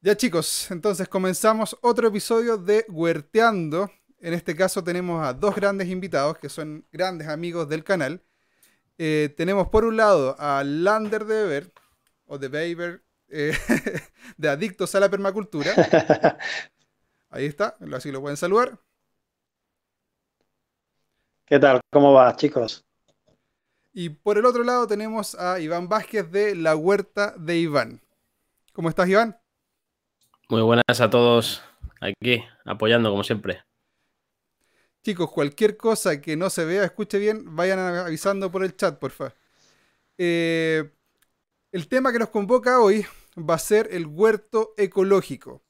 Ya chicos, entonces comenzamos otro episodio de Huerteando. En este caso tenemos a dos grandes invitados que son grandes amigos del canal. Eh, tenemos por un lado a Lander de Beber, o de Beber, eh, de Adictos a la Permacultura. Ahí está, así lo pueden saludar. ¿Qué tal? ¿Cómo va, chicos? Y por el otro lado tenemos a Iván Vázquez de La Huerta de Iván. ¿Cómo estás, Iván? Muy buenas a todos aquí, apoyando como siempre. Chicos, cualquier cosa que no se vea, escuche bien, vayan avisando por el chat, por. Eh, el tema que nos convoca hoy va a ser el huerto ecológico.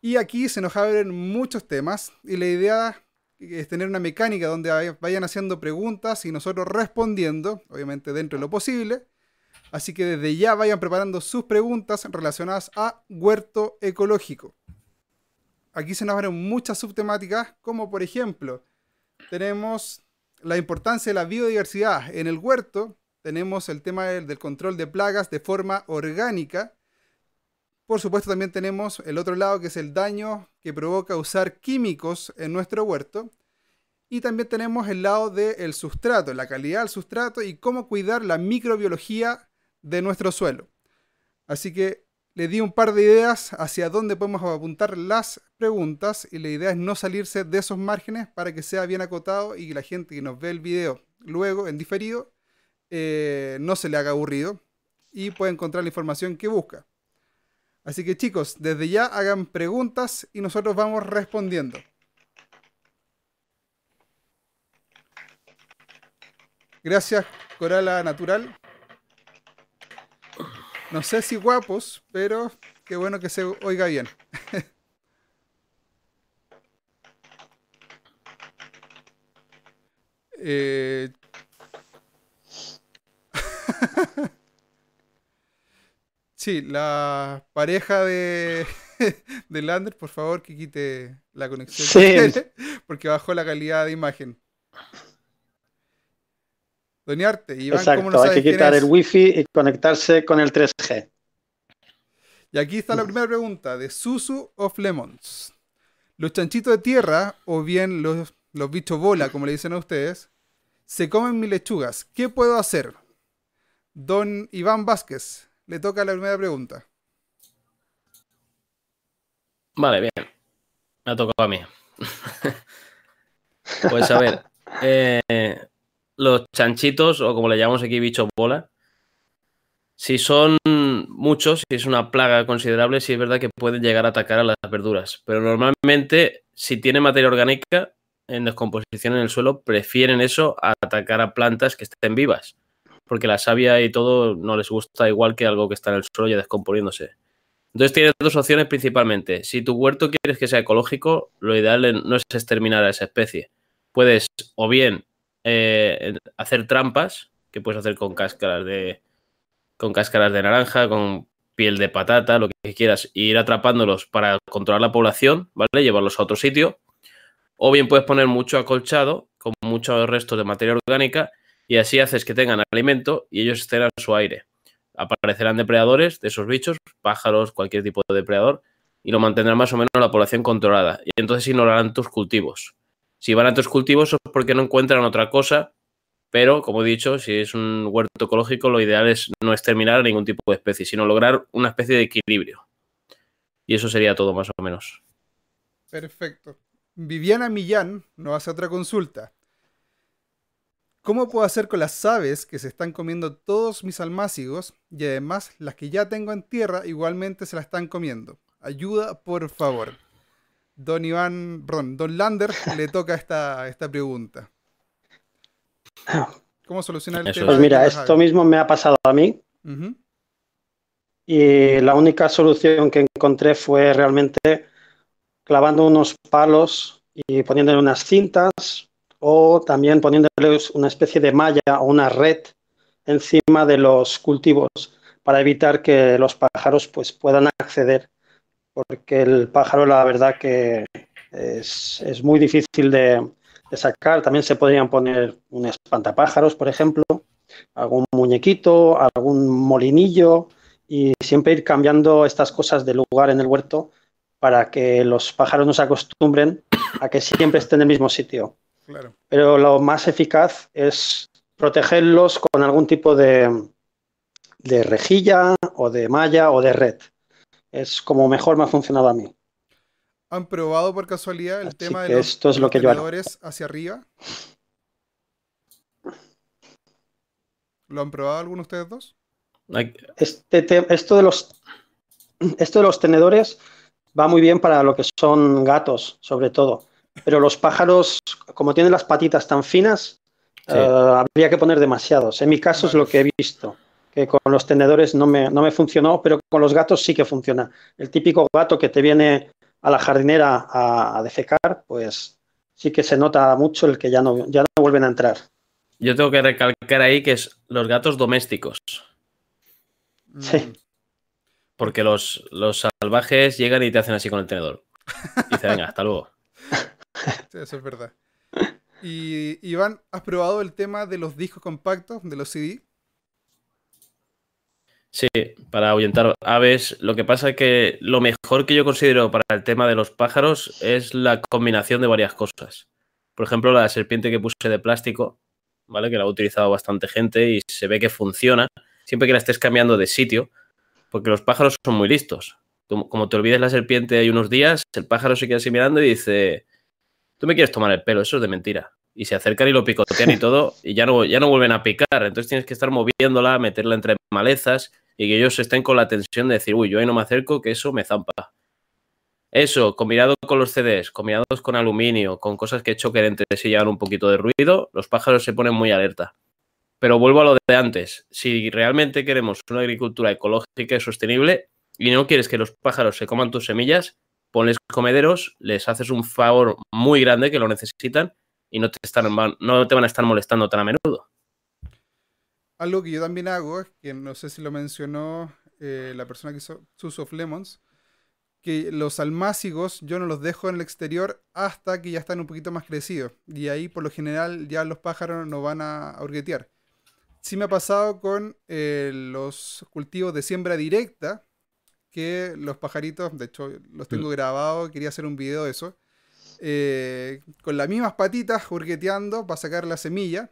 Y aquí se nos abren muchos temas y la idea es tener una mecánica donde vayan haciendo preguntas y nosotros respondiendo, obviamente dentro de lo posible. Así que desde ya vayan preparando sus preguntas relacionadas a huerto ecológico. Aquí se nos abren muchas subtemáticas, como por ejemplo, tenemos la importancia de la biodiversidad en el huerto, tenemos el tema del, control de plagas de forma orgánica. Por supuesto, también tenemos el otro lado que es el daño que provoca usar químicos en nuestro huerto. Y también tenemos el lado del sustrato, la calidad del sustrato y cómo cuidar la microbiología de nuestro suelo. Así que le di un par de ideas hacia dónde podemos apuntar las preguntas y la idea es no salirse de esos márgenes para que sea bien acotado y que la gente que nos ve el video luego en diferido eh, no se le haga aburrido y pueda encontrar la información que busca. Así que chicos, desde ya hagan preguntas y nosotros vamos respondiendo. Gracias, Corala Natural. No sé si guapos, pero qué bueno que se oiga bien. eh... sí, la pareja de, de Lander, por favor, que quite la conexión. Sí. porque bajó la calidad de imagen. Doñarte, Iván, Exacto, hay que quitar el wifi y conectarse con el 3G. Y aquí está la primera pregunta de Susu of Lemons. Los chanchitos de tierra, o bien los, los bichos bola, como le dicen a ustedes, se comen mis lechugas. ¿Qué puedo hacer? Don Iván Vázquez, le toca la primera pregunta. Vale, bien. Me ha tocado a mí. pues a ver, eh, los chanchitos, o como le llamamos aquí, bichos bola, si son muchos, si es una plaga considerable, sí es verdad que pueden llegar a atacar a las verduras. Pero normalmente, si tiene materia orgánica en descomposición en el suelo, prefieren eso a atacar a plantas que estén vivas. Porque la savia y todo no les gusta igual que algo que está en el suelo ya descomponiéndose. Entonces tienes dos opciones principalmente. Si tu huerto quieres que sea ecológico, lo ideal no es exterminar a esa especie. Puedes o bien eh, hacer trampas, que puedes hacer con cáscaras de con cáscaras de naranja, con piel de patata, lo que quieras, e ir atrapándolos para controlar la población, ¿vale? Llevarlos a otro sitio. O bien puedes poner mucho acolchado, con muchos restos de materia orgánica, y así haces que tengan alimento y ellos estén a su aire. Aparecerán depredadores de esos bichos, pájaros, cualquier tipo de depredador, y lo mantendrán más o menos la población controlada. Y entonces ignorarán tus cultivos. Si van a tus cultivos es porque no encuentran otra cosa, pero como he dicho, si es un huerto ecológico, lo ideal es no exterminar a ningún tipo de especie, sino lograr una especie de equilibrio. Y eso sería todo más o menos. Perfecto. Viviana Millán nos hace otra consulta. ¿Cómo puedo hacer con las aves que se están comiendo todos mis almácigos y además las que ya tengo en tierra igualmente se la están comiendo? Ayuda, por favor. Don Iván, perdón, Don Lander le toca esta, esta pregunta. ¿Cómo solucionar el tema? Pues mira, esto mismo me ha pasado a mí. Y la única solución que encontré fue realmente clavando unos palos y poniéndole unas cintas o también poniéndoles una especie de malla o una red encima de los cultivos para evitar que los pájaros pues, puedan acceder porque el pájaro la verdad que es, muy difícil de, sacar. También se podrían poner un espantapájaros, por ejemplo, algún muñequito, algún molinillo y siempre ir cambiando estas cosas de lugar en el huerto para que los pájaros no se acostumbren a que siempre estén en el mismo sitio. Pero lo más eficaz es protegerlos con algún tipo de, de rejilla o de malla o de red. Es como mejor me ha funcionado a mí. ¿Han probado por casualidad el tema de los, esto es lo que yo hacia arriba? ¿Lo han probado alguno de ustedes dos? Este esto, de los, esto de los tenedores va muy bien para lo que son gatos, sobre todo. Pero los pájaros, como tienen las patitas tan finas, eh, habría que poner demasiados. En mi caso es lo que he visto, que con los tenedores no me, no me funcionó, pero con los gatos sí que funciona. El típico gato que te viene a la jardinera a, defecar, pues sí que se nota mucho el que ya no, ya no vuelven a entrar. Yo tengo que recalcar ahí que es los gatos domésticos. Sí. Mm. Porque los, los salvajes llegan y te hacen así con el tenedor. Y dice, venga, hasta luego. Sí, eso es verdad. Y Iván, ¿has probado el tema de los discos compactos, de los CD? Sí, para ahuyentar aves. Lo que pasa es que lo mejor que yo considero para el tema de los pájaros es la combinación de varias cosas. Por ejemplo, la serpiente que puse de plástico, ¿vale? Que la ha utilizado bastante gente y se ve que funciona. Siempre que la estés cambiando de sitio, porque los pájaros son muy listos. Como te olvides la serpiente hay unos días, el pájaro se queda así mirando y dice, tú me quieres tomar el pelo, eso es de mentira. Y se acercan y lo picotean y todo, y ya no, ya no vuelven a picar. Entonces tienes que estar moviéndola, meterla entre malezas y que ellos estén con la tensión de decir, uy, yo ahí no me acerco, que eso me zampa. Eso, combinado con los CDs, combinados con aluminio, con cosas que choquen entre sí y un poquito de ruido, los pájaros se ponen muy alerta. Pero vuelvo a lo de antes. Si realmente queremos una agricultura ecológica y sostenible y no quieres que los pájaros se coman tus semillas, ponles comederos, les haces un favor muy grande que lo necesitan y no te, están, no te van a estar molestando tan a menudo. Algo que yo también hago, es que no sé si lo mencionó eh, la persona que hizo Sus of Lemons, que los almácigos yo no los dejo en el exterior hasta que ya están un poquito más crecidos. Y ahí por lo general ya los pájaros no van a, hurguetear. Sí me ha pasado con eh, los cultivos de siembra directa, que los pajaritos, de hecho los tengo mm. grabados, quería hacer un video de eso, eh, con las mismas patitas hurgueteando para sacar la semilla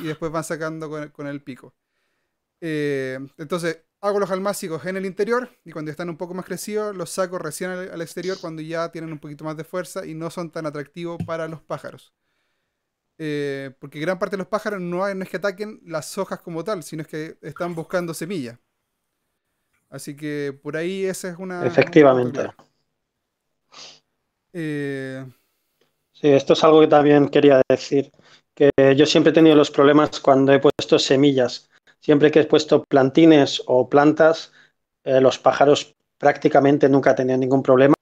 y después van sacando con, el pico. Eh, entonces, hago los almácigos en el interior y cuando están un poco más crecidos, los saco recién al, exterior cuando ya tienen un poquito más de fuerza y no son tan atractivos para los pájaros. Eh, porque gran parte de los pájaros no, es que ataquen las hojas como tal, sino es que están buscando semillas. Así que por ahí esa es una... Efectivamente. Eh, sí, esto es algo que también quería decir que yo siempre he tenido los problemas cuando he puesto semillas. Siempre que he puesto plantines o plantas, eh, los pájaros prácticamente nunca han tenido ningún problema.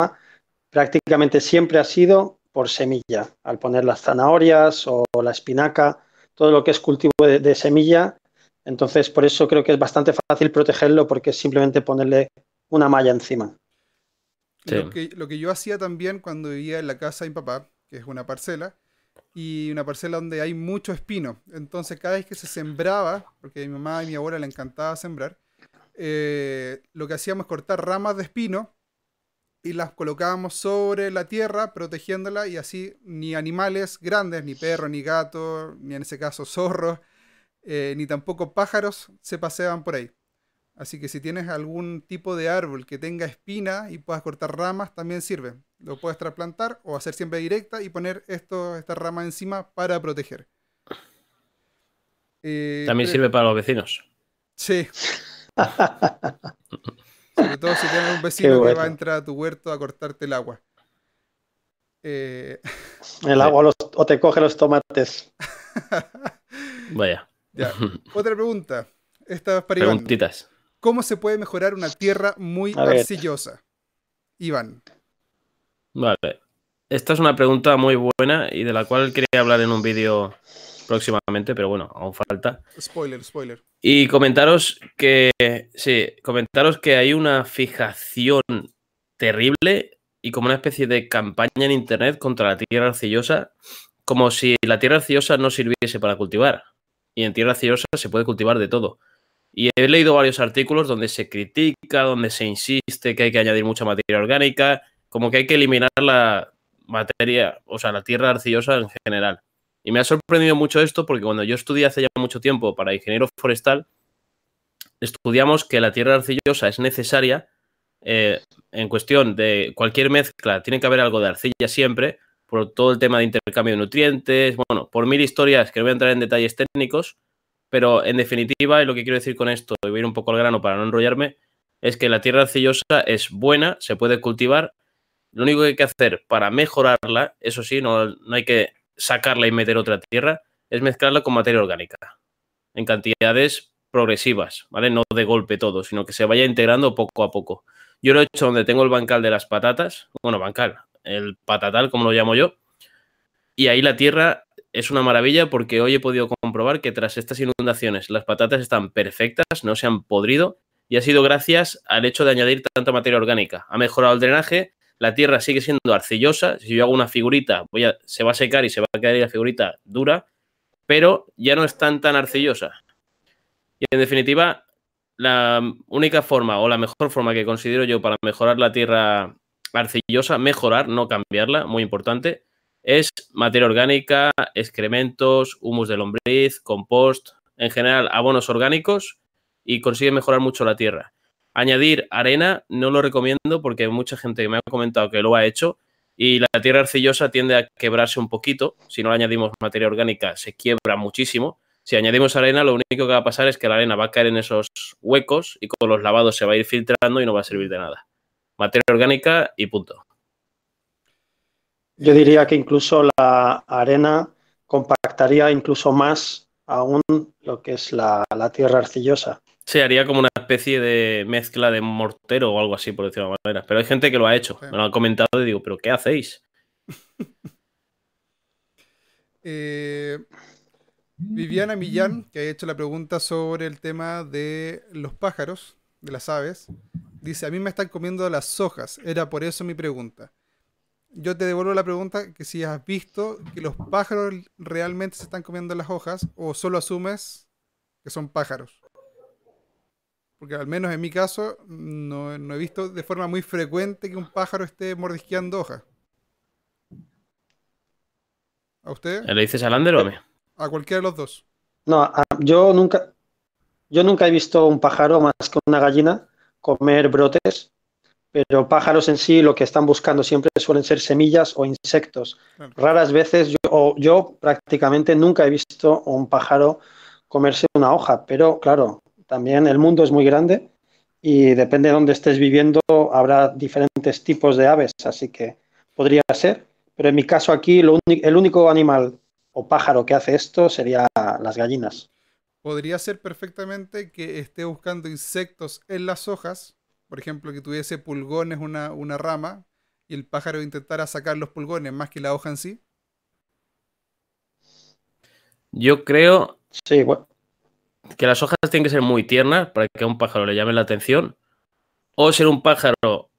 Prácticamente siempre ha sido por semilla. Al poner las zanahorias o la espinaca, todo lo que es cultivo de, semilla. Entonces, por eso creo que es bastante fácil protegerlo porque es simplemente ponerle una malla encima. Lo, que, lo que yo hacía también cuando vivía en la casa de mi papá, que es una parcela, y una parcela donde hay mucho espino. Entonces cada vez que se sembraba, porque a mi mamá y mi abuela le encantaba sembrar, eh, lo que hacíamos es cortar ramas de espino y las colocábamos sobre la tierra, protegiéndola y así ni animales grandes, ni perros, ni gatos, ni en ese caso zorros, eh, ni tampoco pájaros se paseaban por ahí. Así que si tienes algún tipo de árbol que tenga espina y puedas cortar ramas, también sirve. Lo puedes trasplantar o hacer siempre directa y poner esto, esta rama encima para proteger. Eh, también sirve para los vecinos. Sí. Sobre todo si tienes un vecino que va a entrar a tu huerto a cortarte el agua. Eh, el agua o te coge los tomates. Vaya. Otra pregunta. Esta es para Preguntitas. ¿Cómo se puede mejorar una tierra muy arcillosa? Iván. Vale. Esta es una pregunta muy buena y de la cual quería hablar en un vídeo próximamente, pero bueno, aún falta. Spoiler, spoiler. Y comentaros que, sí, comentaros que hay una fijación terrible y como una especie de campaña en internet contra la tierra arcillosa, como si la tierra arcillosa no sirviese para cultivar. Y en tierra arcillosa se puede cultivar de todo. Y he leído varios artículos donde se critica, donde se insiste que hay que añadir mucha materia orgánica, como que hay que eliminar la materia, o sea, la tierra arcillosa en general. Y me ha sorprendido mucho esto porque cuando yo estudié hace ya mucho tiempo para ingeniero forestal, estudiamos que la tierra arcillosa es necesaria eh, en cuestión de cualquier mezcla, tiene que haber algo de arcilla siempre, por todo el tema de intercambio de nutrientes, bueno, por mil historias que no voy a entrar en detalles técnicos, pero en definitiva, y lo que quiero decir con esto, y voy a ir un poco al grano para no enrollarme, es que la tierra arcillosa es buena, se puede cultivar. Lo único que hay que hacer para mejorarla, eso sí, no, no hay que sacarla y meter otra tierra, es mezclarla con materia orgánica, en cantidades progresivas, ¿vale? No de golpe todo, sino que se vaya integrando poco a poco. Yo lo he hecho donde tengo el bancal de las patatas, bueno, bancal, el patatal, como lo llamo yo, y ahí la tierra es una maravilla porque hoy he podido comprobar que tras estas inundaciones las patatas están perfectas, no se han podrido, y ha sido gracias al hecho de añadir tanta materia orgánica. Ha mejorado el drenaje, la tierra sigue siendo arcillosa, si yo hago una figurita, voy a, se va a secar y se va a quedar la figurita dura, pero ya no es tan tan arcillosa. Y en definitiva, la única forma o la mejor forma que considero yo para mejorar la tierra arcillosa, mejorar, no cambiarla, muy importante, es materia orgánica, excrementos, humus de lombriz, compost, en general abonos orgánicos y consigue mejorar mucho la tierra. Añadir arena no lo recomiendo porque mucha gente me ha comentado que lo ha hecho y la tierra arcillosa tiende a quebrarse un poquito. Si no le añadimos materia orgánica se quiebra muchísimo. Si añadimos arena lo único que va a pasar es que la arena va a caer en esos huecos y con los lavados se va a ir filtrando y no va a servir de nada. Materia orgánica y punto. Yo diría que incluso la arena compactaría incluso más aún lo que es la, la tierra arcillosa. Se haría como una especie de mezcla de mortero o algo así, por decirlo de manera. Pero hay gente que lo ha hecho. Me lo han comentado y digo, ¿pero qué hacéis? eh, Viviana Millán, que ha hecho la pregunta sobre el tema de los pájaros, de las aves, dice, a mí me están comiendo las hojas. Era por eso mi pregunta. Yo te devuelvo la pregunta que si has visto que los pájaros realmente se están comiendo las hojas o solo asumes que son pájaros. Porque al menos en mi caso no, he visto de forma muy frecuente que un pájaro esté mordisqueando hojas. ¿A usted? ¿Le dices a Lander o a mí? A cualquiera de los dos. No, yo nunca, yo nunca he visto un pájaro más que una gallina comer brotes, pero pájaros en sí lo que están buscando siempre suelen ser semillas o insectos. Raras veces, yo, yo prácticamente nunca he visto un pájaro comerse una hoja, pero claro, también el mundo es muy grande y depende de dónde estés viviendo, habrá diferentes tipos de aves, así que podría ser. Pero en mi caso aquí, el único animal o pájaro que hace esto sería las gallinas. Podría ser perfectamente que esté buscando insectos en las hojas, por ejemplo, que tuviese pulgones una, una rama y el pájaro intentara sacar los pulgones más que la hoja en sí. Yo creo. Sí, bueno que las hojas tienen que ser muy tiernas para que a un pájaro le llame la atención, o ser un pájaro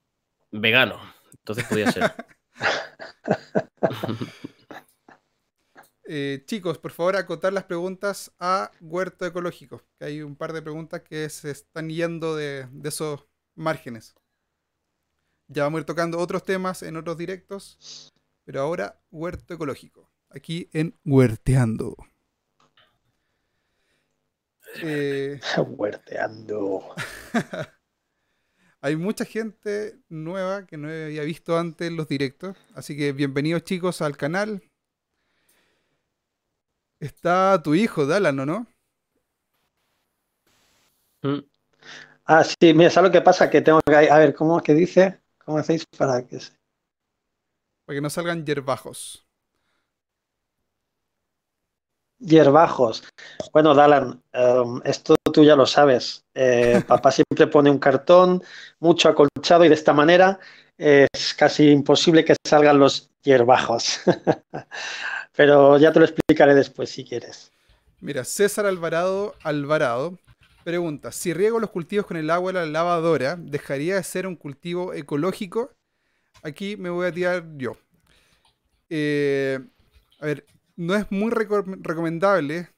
vegano. Entonces podría ser. Eh, chicos, por favor, acotar las preguntas a Huerto Ecológico, que hay un par de preguntas que se están yendo de, de esos márgenes. Ya vamos a ir tocando otros temas en otros directos, pero ahora Huerto Ecológico, aquí en Huerteando. Eh, Huerteando. Hay mucha gente nueva que no había visto antes los directos. Así que bienvenidos chicos al canal. Está tu hijo, Dalano, ¿no? Mm. Ah, sí, mira, ¿sabes lo que pasa? Que tengo que... A ver, ¿cómo es que dice? ¿Cómo hacéis para que se... Para que no salgan yerbajos. Hierbajos. Bueno, Dalan, em, esto tú ya lo sabes. Eh, papá siempre pone un cartón, mucho acolchado y de esta manera es casi imposible que salgan los hierbajos. Pero ya te lo explicaré después si quieres. Mira, César Alvarado Alvarado pregunta, si riego los cultivos con el agua de la lavadora, ¿dejaría de ser un cultivo ecológico? Aquí me voy a tirar yo. Eh, a ver, no es muy recomendable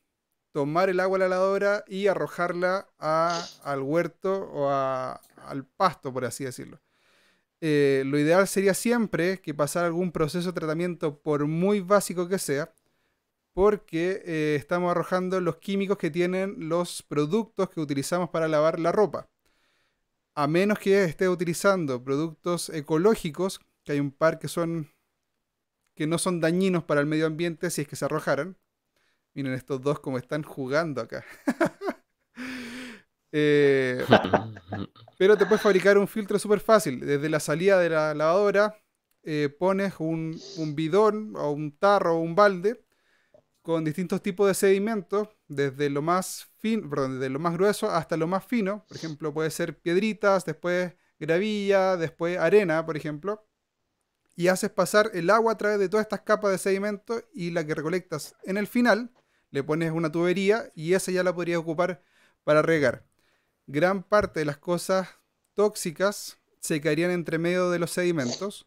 tomar el agua de la lavadora y arrojarla al huerto o al pasto, por así decirlo. Eh, lo ideal sería siempre que pasara algún proceso de tratamiento, por muy básico que sea, porque eh, estamos arrojando los químicos que tienen los productos que utilizamos para lavar la ropa. A menos que esté utilizando productos ecológicos, que hay un par que son que no son dañinos para el medio ambiente si es que se arrojaran. Miren estos dos como están jugando acá. Eh, pero te puedes fabricar un filtro súper fácil. Desde la salida de la lavadora eh, pones un, bidón o un tarro o un balde con distintos tipos de sedimentos, desde lo más fino, desde lo más grueso hasta lo más fino. Por ejemplo, puede ser piedritas, después gravilla, después arena, por ejemplo. Y haces pasar el agua a través de todas estas capas de sedimento y la que recolectas en el final le pones una tubería y esa ya la podrías ocupar para regar. Gran parte de las cosas tóxicas se caerían entre medio de los sedimentos.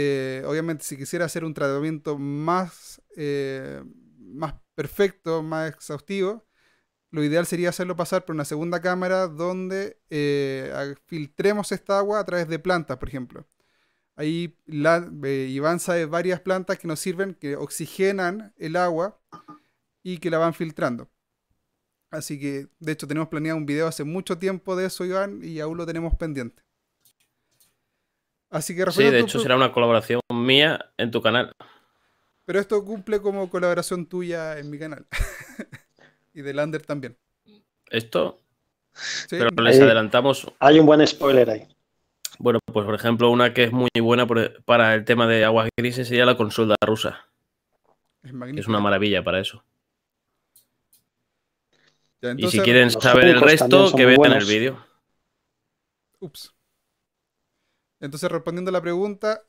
Eh, obviamente, si quisiera hacer un tratamiento más, eh, más perfecto, más exhaustivo, lo ideal sería hacerlo pasar por una segunda cámara donde eh, filtremos esta agua a través de plantas, por ejemplo. Ahí Iván sabe varias plantas que nos sirven, que oxigenan el agua y que la van filtrando. Así que, de hecho, tenemos planeado un video hace mucho tiempo de eso, Iván, y aún lo tenemos pendiente. Así que Sí, de hecho, será una colaboración mía en tu canal. Pero esto cumple como colaboración tuya en mi canal. y de Lander también. ¿Esto? Pero les adelantamos. Hay un buen spoiler ahí. Bueno, pues por ejemplo, una que es muy buena para el tema de aguas grises sería la consulta rusa. Es, es una maravilla para eso y si quieren saber el resto, que vean el vídeo. Ups. Entonces, respondiendo a la pregunta,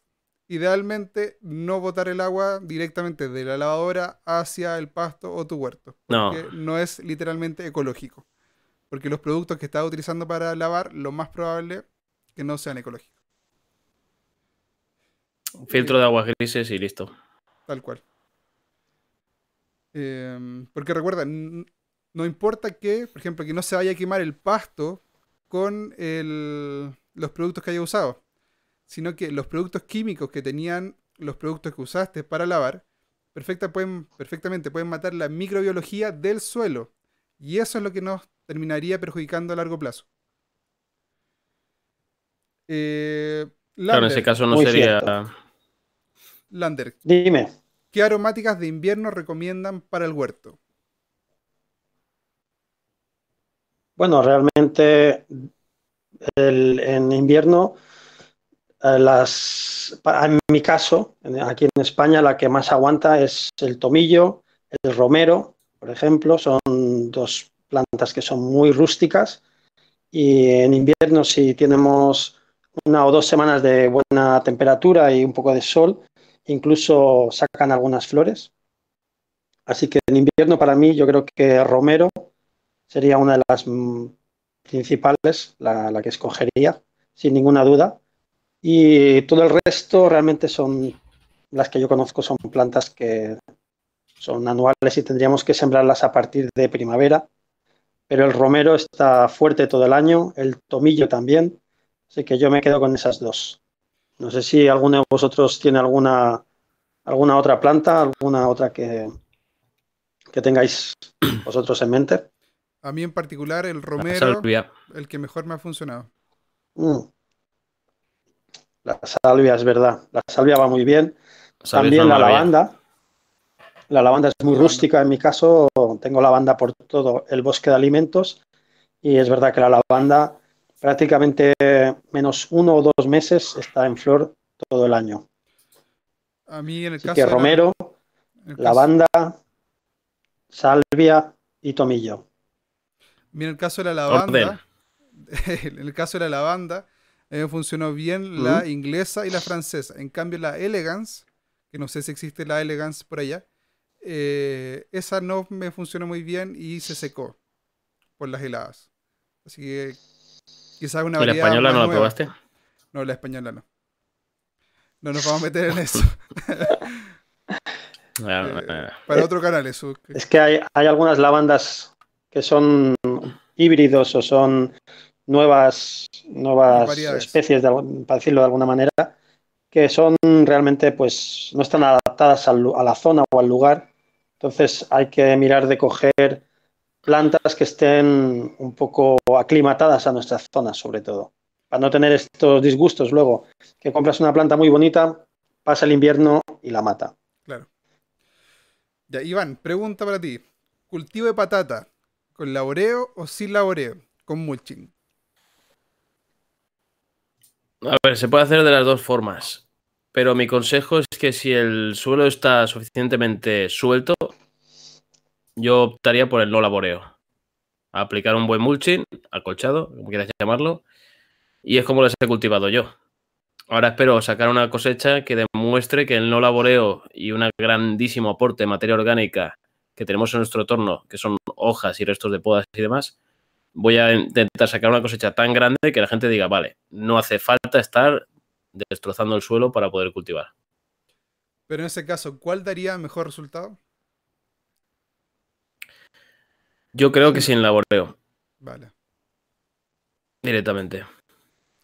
idealmente no botar el agua directamente de la lavadora hacia el pasto o tu huerto. Porque no. no es literalmente ecológico. Porque los productos que estás utilizando para lavar, lo más probable que no sean ecológicos. Un filtro de aguas grises y listo. Tal cual. Em, porque recuerda, no importa que, por ejemplo, que no se vaya a quemar el pasto con los productos que haya usado, sino que los productos químicos que tenían los productos que usaste para lavar, perfecta, pueden, perfectamente pueden matar la microbiología del suelo. Y eso es lo que nos terminaría perjudicando a largo plazo. Eh, claro, en ese caso no sería... Lander. Dime. ¿Qué aromáticas de invierno recomiendan para el huerto? Bueno, realmente en invierno, las, en mi caso, aquí en España, la que más aguanta es el tomillo, el romero, por ejemplo, son dos plantas que son muy rústicas y en invierno si tenemos una o dos semanas de buena temperatura y un poco de sol, incluso sacan algunas flores. Así que en invierno para mí yo creo que romero sería una de las mm, principales, la, que escogería, sin ninguna duda. Y todo el resto realmente son, las que yo conozco son plantas que son anuales y tendríamos que sembrarlas a partir de primavera. Pero el romero está fuerte todo el año, el tomillo también, así que yo me quedo con esas dos. No sé si alguno de vosotros tiene alguna, alguna otra planta, alguna otra que, que tengáis vosotros en mente. A mí en particular el romero, el que mejor me ha funcionado. Mm. La salvia es verdad. La salvia va muy bien. También la lavanda. La lavanda es muy rústica en mi caso. Tengo lavanda por todo el bosque de alimentos. Y es verdad que la lavanda prácticamente menos uno o dos meses está en flor todo el año. A mí en el caso que romero, lavanda, salvia y tomillo. Mira, el caso de la lavanda, en el caso de la lavanda, me funcionó bien la inglesa y la francesa. En cambio, la elegance, que no sé si existe la elegance por allá, eh, esa no me funcionó muy bien y se secó por las heladas. Así que quizás una ¿La española no la probaste? No, la española no. No nos vamos a meter en eso. Ah, Eh, ah. para Eh, otro canal eso. Es que hay, hay algunas lavandas que son híbridos o son nuevas, nuevas especies, de, para decirlo de alguna manera, que son realmente, pues, no están adaptadas a la zona o al lugar. Entonces hay que mirar de coger plantas que estén un poco aclimatadas a nuestra zona, sobre todo, para no tener estos disgustos luego, que compras una planta muy bonita, pasa el invierno y la mata. Claro. Ya, Iván, pregunta para ti. ¿Cultivo de patata con laboreo o sin laboreo? Con mulching. A ver, se puede hacer de las dos formas. Pero mi consejo es que si el suelo está suficientemente suelto, yo optaría por el no laboreo. Aplicar un buen mulching, acolchado, como quieras llamarlo, y es como las he cultivado yo. Ahora espero sacar una cosecha que demuestre que el no laboreo y un grandísimo aporte de materia orgánica que tenemos en nuestro entorno, que son hojas y restos de podas y demás, voy a intentar sacar una cosecha tan grande que la gente diga, vale, no hace falta estar destrozando el suelo para poder cultivar. Pero en ese caso, ¿cuál daría mejor resultado? Yo creo que sin laboreo, Vale. directamente.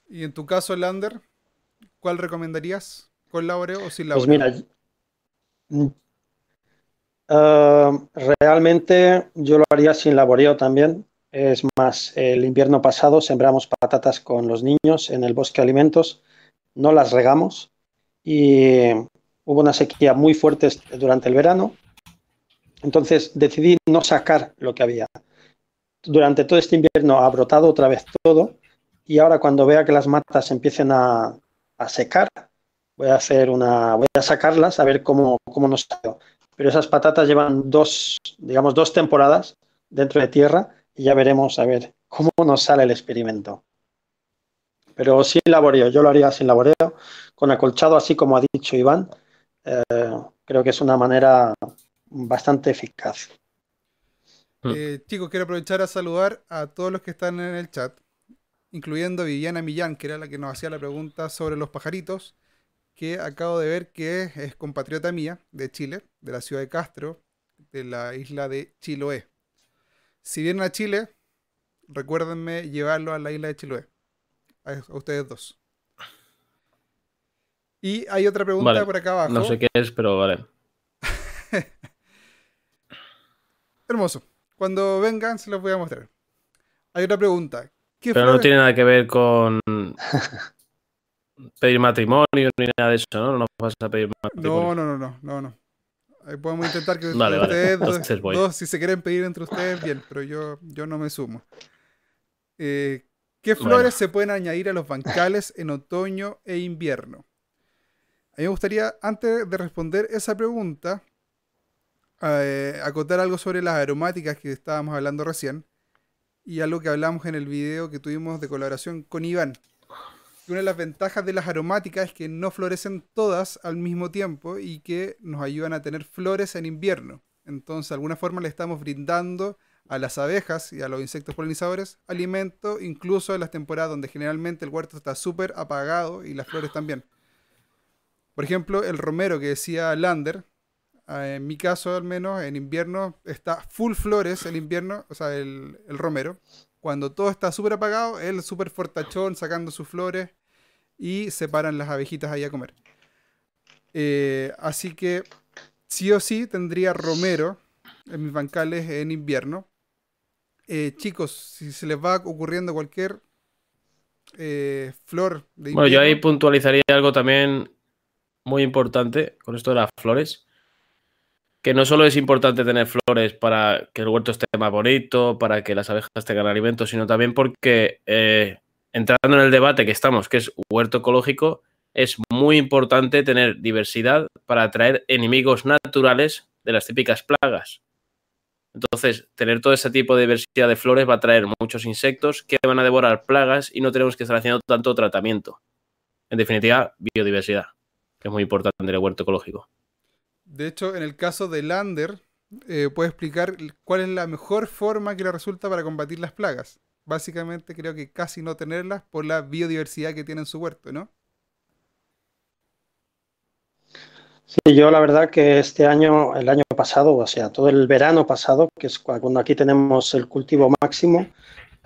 Y en tu caso, Lander, ¿cuál recomendarías? ¿Con laboreo o sin Pues laboreo? mira, mm, ah, realmente yo lo haría sin laboreo también. Es más, el invierno pasado sembramos patatas con los niños en el bosque de alimentos, no las regamos y hubo una sequía muy fuerte durante el verano. Entonces decidí no sacar lo que había. Durante todo este invierno ha brotado otra vez todo y ahora cuando vea que las matas empiecen a, a secar, voy a hacer una, voy a sacarlas a ver cómo, cómo nos salió. Pero esas patatas llevan dos, digamos, dos temporadas dentro de tierra y ya veremos a ver cómo nos sale el experimento. Pero sin laboreo, yo lo haría sin laboreo, con acolchado, así como ha dicho Iván. Eh, creo que es una manera bastante eficaz. Eh, chicos, quiero aprovechar a saludar a todos los que están en el chat, incluyendo Viviana Millán, que era la que nos hacía la pregunta sobre los pajaritos, que acabo de ver que es, es compatriota mía de Chile, de la ciudad de Castro, de la isla de Chiloé. Si vienen a Chile, recuérdenme llevarlo a la isla de Chiloé. A, a ustedes dos. Y hay otra pregunta Vale, por acá abajo. No sé qué es, pero vale. Hermoso. Cuando vengan se los voy a mostrar. Hay otra pregunta. ¿Qué Pero no tiene nada que ver con pedir matrimonio ni nada de eso, ¿no? No nos vas a pedir matrimonio. No, no, no, no, no, no. Ahí podemos intentar que Vale, vale. ustedes dos, Entonces voy. dos, si se quieren pedir entre ustedes, bien, pero yo, yo no me sumo. Eh, ¿Qué flores Bueno. se pueden añadir a los bancales en otoño e invierno? A mí me gustaría, antes de responder esa pregunta, eh, acotar algo sobre las aromáticas que estábamos hablando recién y algo que hablamos en el video que tuvimos de colaboración con Iván. Que Una de las ventajas de las aromáticas es que no florecen todas al mismo tiempo y que nos ayudan a tener flores en invierno. Entonces, de alguna forma le estamos brindando a las abejas y a los insectos polinizadores alimento, incluso en las temporadas donde generalmente el huerto está súper apagado y las flores también. Por ejemplo, el romero que decía Lander, eh, en mi caso al menos, en invierno está full flores el invierno, o sea, el, el romero. Cuando todo está súper apagado, él súper fortachón sacando sus flores y se paran las abejitas ahí a comer. Eh, así que sí o sí tendría romero en mis bancales en invierno. Eh, chicos, si se les va ocurriendo cualquier eh, flor de Bueno, yo ahí invierno, puntualizaría algo también muy importante con esto de las flores. Que no solo es importante tener flores para que el huerto esté más bonito, para que las abejas tengan alimento, sino también porque eh, entrando en el debate que estamos, que es huerto ecológico, es muy importante tener diversidad para atraer enemigos naturales de las típicas plagas. Entonces, tener todo ese tipo de diversidad de flores va a traer muchos insectos que van a devorar plagas y no tenemos que estar haciendo tanto tratamiento. En definitiva, biodiversidad, que es muy importante en el huerto ecológico. De hecho, en el caso de Lander, eh, puede explicar cuál es la mejor forma que le resulta para combatir las plagas. Básicamente creo que casi no tenerlas por la biodiversidad que tiene en su huerto, ¿no? Sí, yo la verdad que este año, el año pasado, o sea, todo el verano pasado, que es cuando aquí tenemos el cultivo máximo,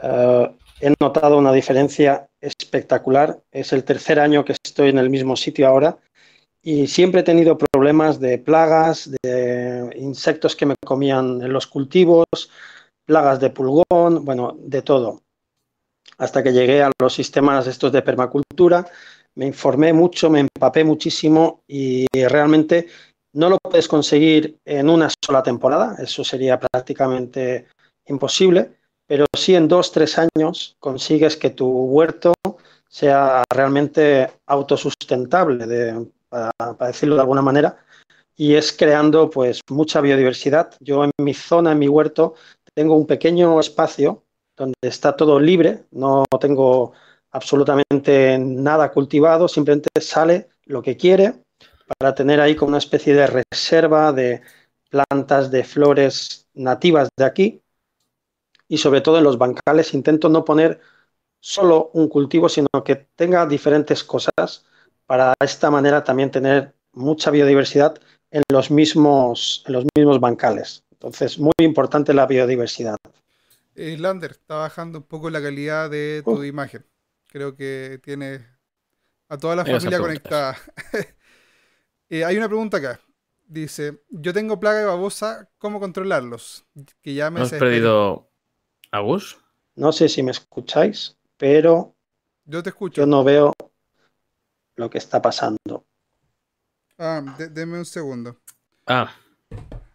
eh, he notado una diferencia espectacular. Es el tercer año que estoy en el mismo sitio ahora y siempre he tenido de plagas, de insectos que me comían en los cultivos, plagas de pulgón, bueno, de todo. Hasta que llegué a los sistemas estos de permacultura, me informé mucho, me empapé muchísimo y realmente no lo puedes conseguir en una sola temporada, eso sería prácticamente imposible, pero sí en dos, tres años consigues que tu huerto sea realmente autosustentable, para, decirlo de alguna manera, y es creando pues mucha biodiversidad. Yo en mi zona, en mi huerto, tengo un pequeño espacio donde está todo libre, no tengo absolutamente nada cultivado, simplemente sale lo que quiere para tener ahí como una especie de reserva de plantas, de flores nativas de aquí. Y sobre todo en los bancales intento no poner solo un cultivo, sino que tenga diferentes cosas para de esta manera también tener mucha biodiversidad en los mismos, en los mismos bancales. Entonces, muy importante la biodiversidad. Eh, Lander, está bajando un poco la calidad de tu imagen. Creo que tiene a toda la familia conectada. Eh, hay una pregunta acá. Dice, yo tengo plaga de babosa, ¿cómo controlarlos? Que ya me ¿Has perdido a No sé si me escucháis, pero yo te escucho. Yo no veo lo que está pasando. Ah, deme un segundo. Ah.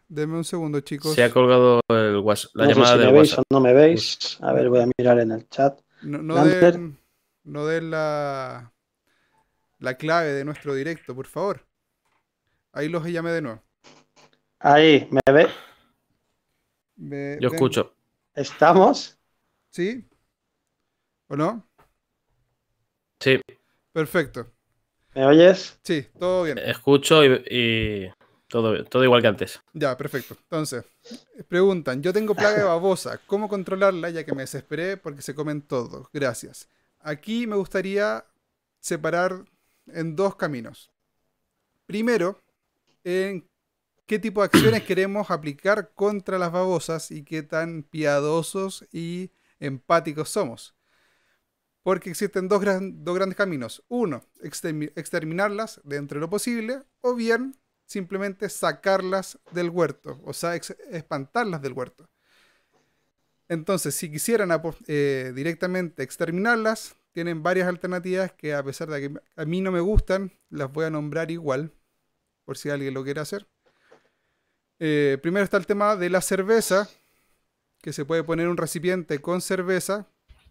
Deme un segundo, chicos. Se ha colgado el la llamada de me veis o no me veis. A ver, voy a mirar en el chat. No, no den, no la, la clave de nuestro directo, por favor. Ahí los llamé de nuevo. Ahí, ¿me ve? Yo escucho. ¿Estamos? ¿Sí? ¿O no? Sí. Perfecto. ¿Me oyes? Sí, todo bien. Escucho y, todo, todo igual que antes. Ya, perfecto. Entonces, preguntan, yo tengo plaga de babosa, ¿cómo controlarla ya que me desesperé porque se comen todo? Gracias. Aquí me gustaría separar en dos caminos. Primero, en qué tipo de acciones queremos aplicar contra las babosas y qué tan piadosos y empáticos somos. Porque existen dos, grandes caminos. Uno, exterminarlas de lo posible, o bien simplemente sacarlas del huerto, o sea, espantarlas del huerto. Entonces, si quisieran eh, directamente exterminarlas, tienen varias alternativas que a pesar de que a mí no me gustan, las voy a nombrar igual, por si alguien lo quiere hacer. Eh, primero está el tema de la cerveza, que se puede poner un recipiente con cerveza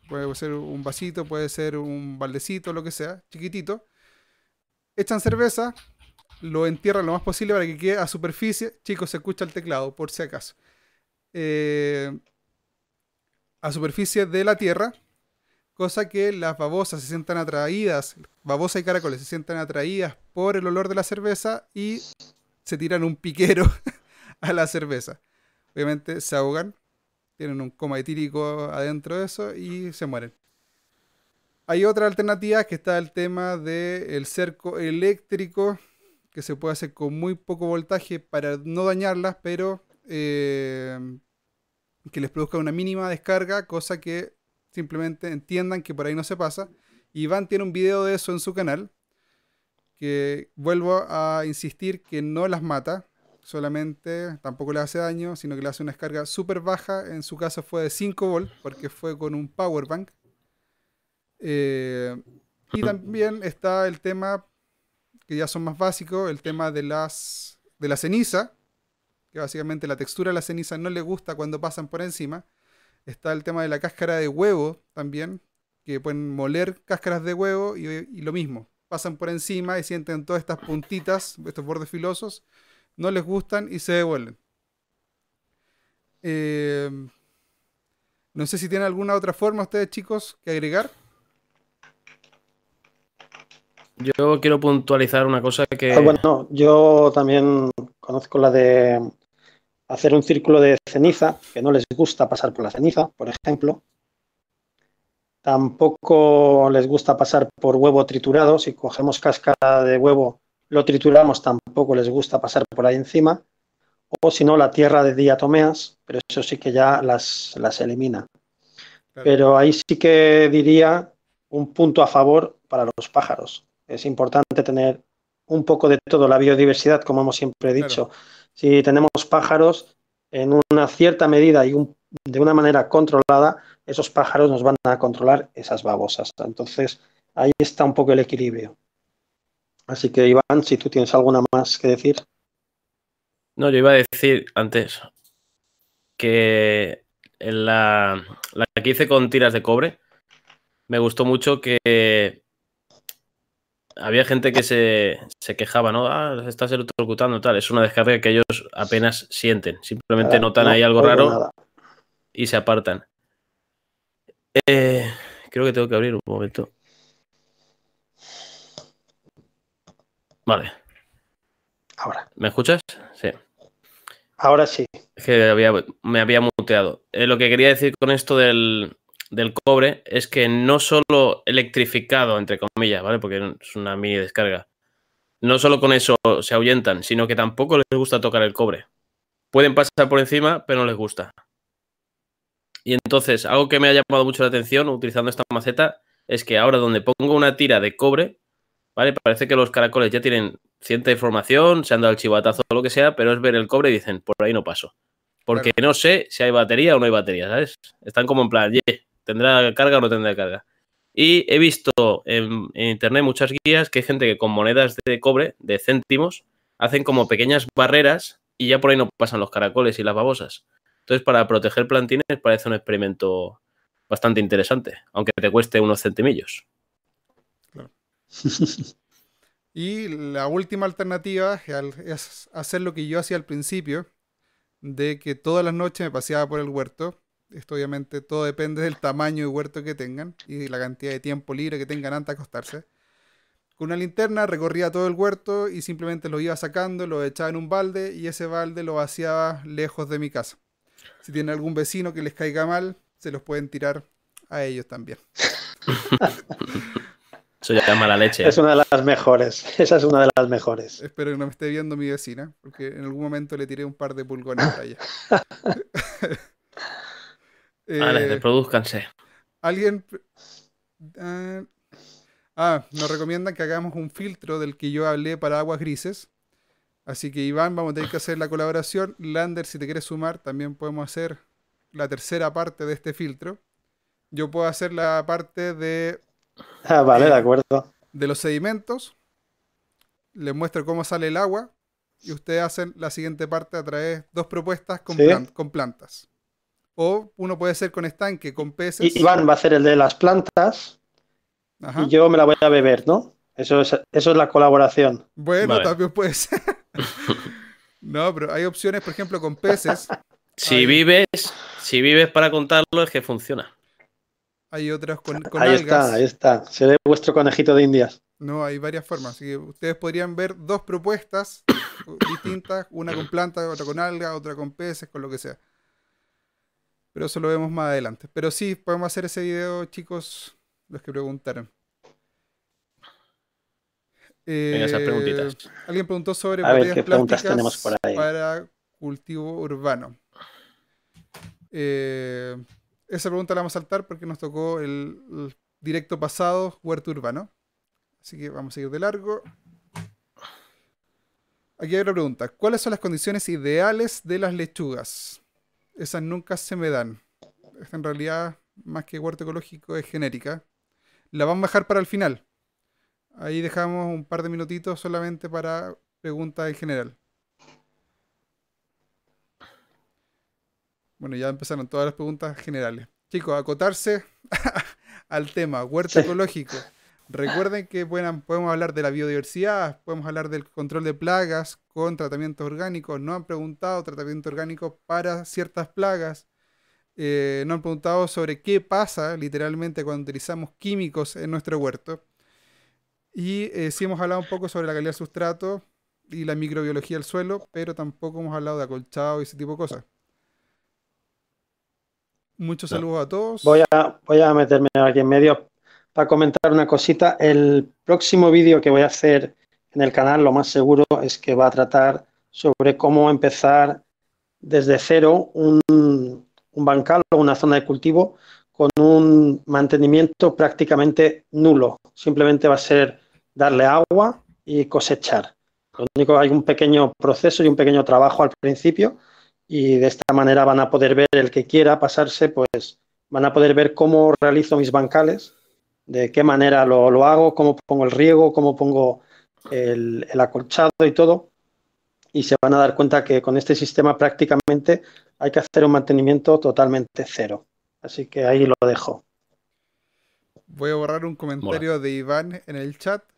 Puede ser un vasito, puede ser un baldecito, lo que sea, chiquitito. Echan cerveza, lo entierran lo más posible para que quede a superficie. Chicos, se escucha el teclado, por si acaso. Eh, a superficie de la tierra, cosa que las babosas se sientan atraídas, babosas y caracoles se sientan atraídas por el olor de la cerveza y se tiran un piquero a la cerveza. Obviamente se ahogan tienen un coma etírico adentro de eso y se mueren. Hay otra alternativa que está el tema del cerco eléctrico, que se puede hacer con muy poco voltaje para no dañarlas, pero eh, que les produzca una mínima descarga, cosa que simplemente entiendan que por ahí no se pasa. Iván tiene un video de eso en su canal, que vuelvo a insistir que no las mata, solamente, tampoco le hace daño, sino que le hace una descarga súper baja. En su caso fue de 5 volts, porque fue con un power bank. Eh, y también está el tema, que ya son más básicos, el tema de, las, de la ceniza, que básicamente la textura de la ceniza no le gusta cuando pasan por encima. Está el tema de la cáscara de huevo también, que pueden moler cáscaras de huevo y, y lo mismo. Pasan por encima y sienten todas estas puntitas, estos bordes filosos, no les gustan y se devuelven. Eh, no sé si tienen alguna otra forma ustedes, chicos, que agregar. Yo quiero puntualizar una cosa que. Ah, bueno, yo también conozco la de hacer un círculo de ceniza, que no les gusta pasar por la ceniza, por ejemplo. Tampoco les gusta pasar por huevo triturado. Si cogemos cáscara de huevo lo trituramos tampoco les gusta pasar por ahí encima, o si no la tierra de diatomeas, pero eso sí que ya las, las elimina. Claro. Pero ahí sí que diría un punto a favor para los pájaros. Es importante tener un poco de todo, la biodiversidad, como hemos siempre dicho. Si tenemos pájaros en una cierta medida y un- de una manera controlada, esos pájaros nos van a controlar esas babosas. Entonces, ahí está un poco el equilibrio. Así que, Iván, si tú tienes alguna más que decir. No, yo iba a decir antes que en la, la que hice con tiras de cobre, me gustó mucho que había gente que se, se quejaba, ¿no? Ah, se está electrocutando, tal. Es una descarga que ellos apenas sienten. Simplemente Ah, notan no ahí algo raro nada. y se apartan. Eh, creo que tengo que abrir un momento. Vale, Ahora, ¿me escuchas? Sí. ahora sí. Es que había- me había muteado. Eh, lo que quería decir con esto del, del cobre es que no solo electrificado, entre comillas, ¿vale? Porque es una mini descarga. No solo con eso se ahuyentan, sino que tampoco les gusta tocar el cobre. Pueden pasar por encima, pero no les gusta. Y entonces, algo que me ha llamado mucho la atención utilizando esta maceta es que ahora donde pongo una tira de cobre, ¿vale? Parece que los caracoles ya tienen cierta información, se han dado el chivatazo o lo que sea, pero es ver el cobre y dicen, por ahí no paso. Porque no sé si hay batería o no hay batería, ¿sabes? Están como en plan, "Ye, ¿tendrá carga o no tendrá carga? Y he visto en, en internet muchas guías que hay gente que con monedas de cobre, de céntimos, hacen como pequeñas barreras y ya por ahí no pasan los caracoles y las babosas. Entonces, para proteger plantines parece un experimento bastante interesante, aunque te cueste unos centimillos. Y la última alternativa es hacer lo que yo hacía al principio, de que todas las noches me paseaba por el huerto. Esto obviamente todo depende del tamaño de huerto que tengan y la cantidad de tiempo libre que tengan antes de acostarse. Con una linterna recorría todo el huerto y simplemente lo iba sacando, lo echaba en un balde y ese balde lo vaciaba lejos de mi casa. Si tienen algún vecino que les caiga mal, se los pueden tirar a ellos también. Eso ya es mala leche. ¿eh? Es una de las mejores. Esa es una de las mejores. Espero que no me esté viendo mi vecina, porque en algún momento le tiré un par de pulgones para ella. Vale, Eh, reproduzcanse. Alguien. ah, ah, nos recomiendan que hagamos un filtro del que yo hablé para aguas grises. Así que Iván, vamos a tener que hacer la colaboración. Lander, si te quieres sumar, también podemos hacer la tercera parte de este filtro. Yo puedo hacer la parte de, Ah, vale, de acuerdo. de los sedimentos. Les muestro cómo sale el agua. Y ustedes hacen la siguiente parte a través de dos propuestas con, Sí. con plantas. O uno puede ser con estanque, con peces. Y Iván va a hacer el de las plantas Ajá. y yo me la voy a beber, ¿no? Eso es, eso es la colaboración. Bueno, Vale. también puede ser. no, pero hay opciones, por ejemplo, con peces. Si Ahí. vives, si vives para contarlo, es que funciona. Hay otras con, con ahí algas. está, ahí está. Seré vuestro conejito de indias. No, hay varias formas. Así que ustedes podrían ver dos propuestas distintas, una con plantas, otra con algas, otra con peces, con lo que sea. Pero eso lo vemos más adelante. Pero sí, podemos hacer ese video, chicos, los que preguntaron. Venga, esas Eh, preguntitas. Alguien preguntó sobre A ver, ¿qué preguntas tenemos por ahí? para cultivo urbano. Eh, esa pregunta la vamos a saltar porque nos tocó el, directo pasado, huerto urbano. Así que vamos a ir de largo. Aquí hay otra pregunta. ¿Cuáles son las condiciones ideales de las lechugas? Esas nunca se me dan. Esta en realidad, más que huerto ecológico, es genérica. La vamos a dejar para el final. Ahí dejamos un par de minutitos solamente para preguntas en general. Bueno, ya empezaron todas las preguntas generales. Chicos, acotarse al tema huerto Sí. ecológico. Recuerden que puedan- podemos hablar de la biodiversidad, podemos hablar del control de plagas con tratamientos orgánicos. No han preguntado tratamiento orgánico para ciertas plagas. Eh, no han preguntado sobre qué pasa literalmente cuando utilizamos químicos en nuestro huerto. Y eh, sí hemos hablado un poco sobre la calidad del sustrato y la microbiología del suelo, pero tampoco hemos hablado de acolchado y ese tipo de cosas. Muchos No. saludos a todos. Voy a, voy a meterme aquí en medio para comentar una cosita. El próximo vídeo que voy a hacer en el canal, lo más seguro es que va a tratar sobre cómo empezar desde cero un, un bancal o una zona de cultivo con un mantenimiento prácticamente nulo. Simplemente va a ser darle agua y cosechar. Lo único hay un pequeño proceso y un pequeño trabajo al principio y de esta manera van a poder ver el que quiera pasarse, pues van a poder ver cómo realizo mis bancales, de qué manera lo, lo hago, cómo pongo el riego, cómo pongo el, el acolchado y todo. Y se van a dar cuenta que con este sistema prácticamente hay que hacer un mantenimiento totalmente cero. Así que ahí lo dejo. Voy a borrar un comentario de Iván en el chat.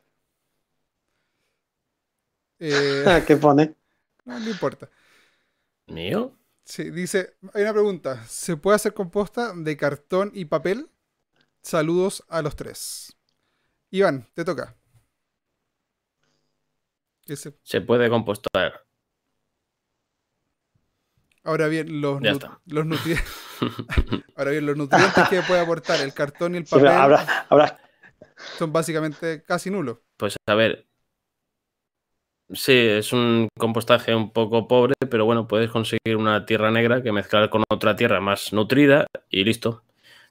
Eh, ¿Qué pone? No, no importa. ¿Mío? Sí, dice, hay una pregunta. ¿Se puede hacer composta de cartón y papel? Saludos a los tres. Iván, te toca. Ese. Se puede compostar. Ahora bien, los, nu- nutrientes. Ahora bien, los nutrientes que puede aportar el cartón y el Sí, papel habrá, habrá- son básicamente casi nulos. Pues a ver. Sí, es un compostaje un poco pobre, pero bueno, puedes conseguir una tierra negra que mezclar con otra tierra más nutrida y listo.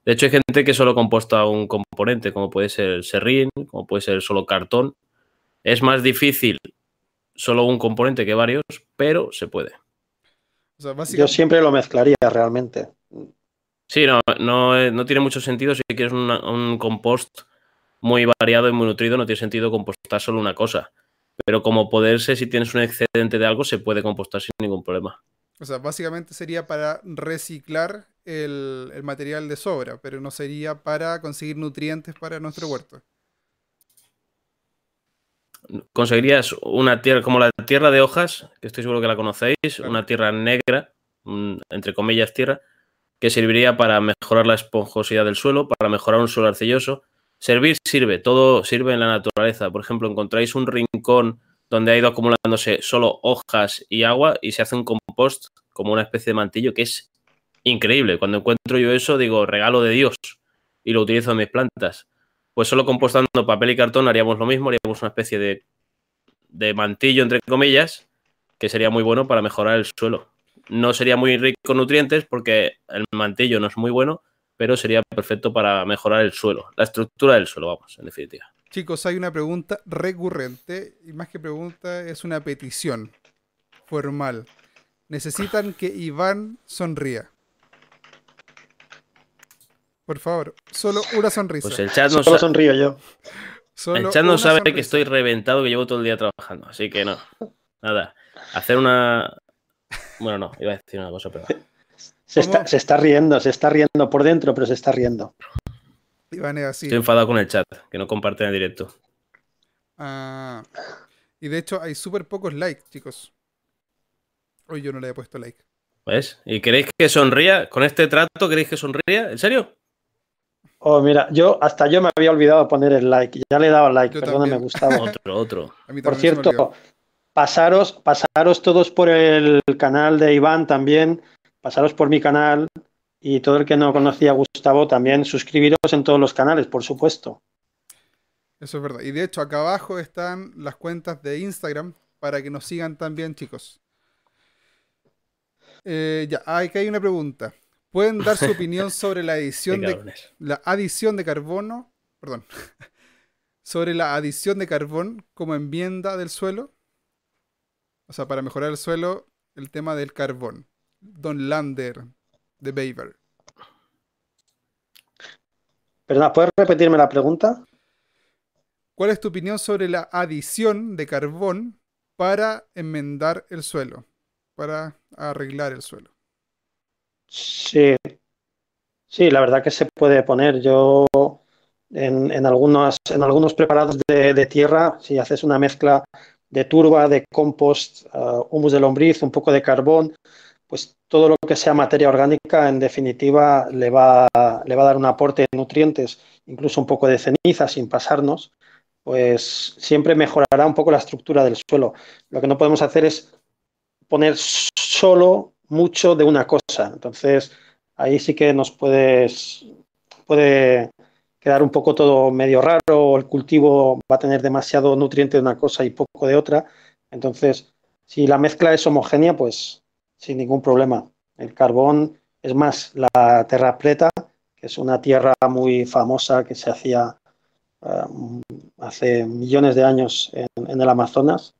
De hecho, hay gente que solo composta un componente, como puede ser el serrín, como puede ser solo cartón. Es más difícil solo un componente que varios, pero se puede. O sea, yo siempre lo mezclaría realmente. Sí, no, no, eh, no tiene mucho sentido si quieres una- un compost muy variado y muy nutrido, no tiene sentido compostar solo una cosa. Pero como poderse, si tienes un excedente de algo, se puede compostar sin ningún problema. o sea, básicamente sería para reciclar el, el material de sobra, pero no sería para conseguir nutrientes para nuestro huerto. Conseguirías una tierra como la tierra de hojas, que estoy seguro que la conocéis, Claro. una tierra negra, entre comillas tierra, que serviría para mejorar la esponjosidad del suelo, para mejorar un suelo arcilloso. Servir sirve, todo sirve en la naturaleza. Por ejemplo, encontráis un rincón donde ha ido acumulándose solo hojas y agua y se hace un compost como una especie de mantillo que es increíble. Cuando encuentro yo eso, digo, regalo de Dios y lo utilizo en mis plantas. Pues solo compostando papel y cartón haríamos lo mismo, haríamos una especie de, de mantillo, entre comillas, que sería muy bueno para mejorar el suelo. No sería muy rico en nutrientes porque el mantillo no es muy bueno, pero sería perfecto para mejorar el suelo, la estructura del suelo, vamos, en definitiva. Chicos, hay una pregunta recurrente, y más que pregunta, es una petición formal. Necesitan que Iván sonría. Por favor, solo una sonrisa. Pues el chat no, Solo sonrío yo. Solo el chat no una sabe que sonrisa. estoy reventado, que llevo todo el día trabajando, así que no. Nada. Hacer una. Bueno, no, iba a decir una cosa, pero. Se está, se está riendo, se está riendo por dentro, pero se está riendo. Iván es así. Estoy enfadado con el chat, que no comparten el directo. Ah, y de hecho hay súper pocos likes, chicos. Hoy yo no le he puesto like. ¿Ves? ¿Y queréis que sonría? ¿Con este trato queréis que sonría? ¿En serio? Oh, mira, yo hasta yo me había olvidado poner el like. Ya le he dado like, Yo perdóname. Gustavo. Otro, otro. Por cierto, pasaros, pasaros todos por el canal de Iván también, pasaros por mi canal y todo el que no conocía a Gustavo también, suscribiros en todos los canales, por supuesto. Eso es verdad. Y de hecho, acá abajo están las cuentas de Instagram para que nos sigan también, chicos. Eh, ya, ah, aquí hay una pregunta. ¿Pueden dar su opinión sobre la Qué adición de la adición de carbono? Perdón. sobre la adición de carbón como enmienda del suelo. O sea, para mejorar el suelo, el tema del carbón. Don Lander de Baber. Perdona, ¿puedes repetirme la pregunta? ¿Cuál es tu opinión sobre la adición de carbón para enmendar el suelo? Para arreglar el suelo. Sí, sí, la verdad que se puede poner. Yo en, en algunos, en algunos preparados de, de tierra, si haces una mezcla de turba, de compost, uh, humus de lombriz, un poco de carbón, pues todo lo que sea materia orgánica, en definitiva, le va, le va a dar un aporte de nutrientes, incluso un poco de ceniza sin pasarnos, pues siempre mejorará un poco la estructura del suelo. Lo que no podemos hacer es poner solo mucho de una cosa. Entonces, ahí sí que nos puedes, puede quedar un poco todo medio raro, o el cultivo va a tener demasiado nutriente de una cosa y poco de otra. Entonces, si la mezcla es homogénea, pues sin ningún problema. El carbón, es más, la terra preta, que es una tierra muy famosa que se hacía um, hace millones de años en, el Amazonas,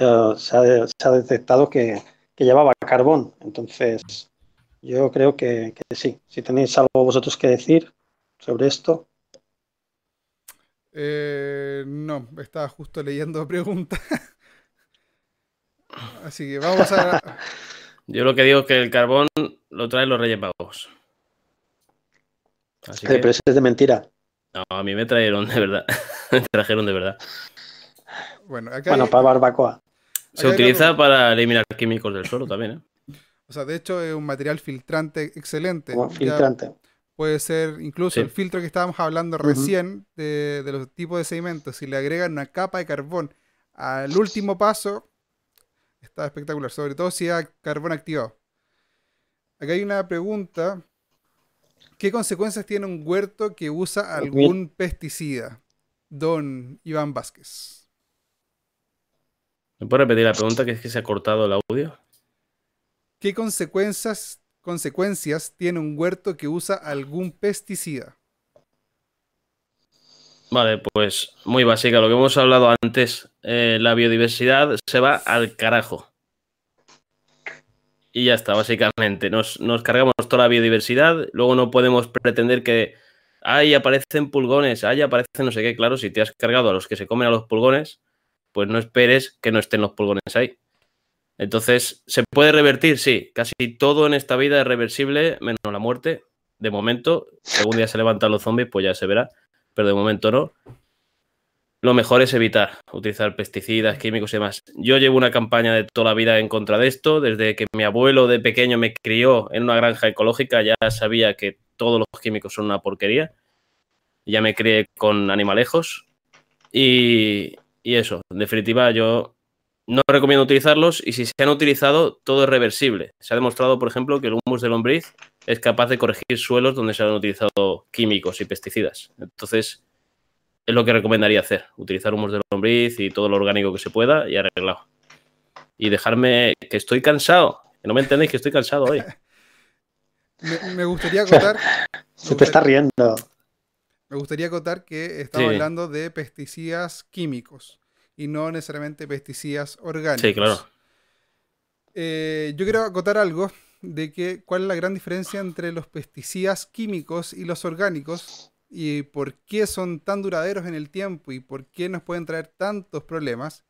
uh, se, ha, detectado que, llevaba carbón. Entonces, yo creo que, que sí. Si tenéis algo vosotros que decir, sobre esto? Eh, no, estaba justo leyendo preguntas. Así que vamos a. Yo lo que digo es que el carbón lo traen los Reyes Magos. Así Pero eso es de mentira. No, a mí me trajeron de verdad. me trajeron de verdad. Bueno, para barbacoa. Se utiliza para eliminar químicos del suelo también, ¿eh? O sea, de hecho es un material filtrante excelente. filtrante puede ser incluso el filtro que estábamos hablando recién de, los tipos de sedimentos. Si le agregan una capa de carbón al último paso, está espectacular, sobre todo si hay carbón activado. Acá hay una pregunta. ¿Qué consecuencias tiene un huerto que usa algún pesticida? Don Iván Vázquez. ¿Me puede repetir la pregunta que es que se ha cortado el audio? ¿Qué consecuencias consecuencias tiene un huerto que usa algún pesticida? Vale, pues muy básica. Lo que hemos hablado antes, eh, la biodiversidad se va al carajo. Y ya está, básicamente. Nos, cargamos toda la biodiversidad. Luego no podemos pretender que ahí aparecen pulgones, ahí aparecen no sé qué. Claro, si te has cargado a los que se comen a los pulgones, pues no esperes que no estén los pulgones ahí. Entonces, ¿se puede revertir? Sí, casi todo en esta vida es reversible, menos la muerte. De momento, si algún día se levantan los zombies, pues ya se verá, pero de momento no. Lo mejor es evitar utilizar pesticidas, químicos y demás. Yo llevo una campaña de toda la vida en contra de esto. Desde que mi abuelo de pequeño me crió en una granja ecológica, ya sabía que todos los químicos son una porquería. Ya me crié con animalejos. Y, y eso, en definitiva, yo no recomiendo utilizarlos y si se han utilizado, todo es reversible. Se ha demostrado, por ejemplo, que el humus de lombriz es capaz de corregir suelos donde se han utilizado químicos y pesticidas. Entonces, es lo que recomendaría hacer, utilizar humus de lombriz y todo lo orgánico que se pueda y arreglado. Y dejarme que estoy cansado, que no me entendéis que estoy cansado hoy. me, gustaría acotar... se te está riendo. Me gustaría acotar que estaba hablando de pesticidas químicos y no necesariamente pesticidas orgánicos. Sí, claro. Eh, yo quiero acotar algo de que cuál es la gran diferencia entre los pesticidas químicos y los orgánicos y por qué son tan duraderos en el tiempo y por qué nos pueden traer tantos problemas,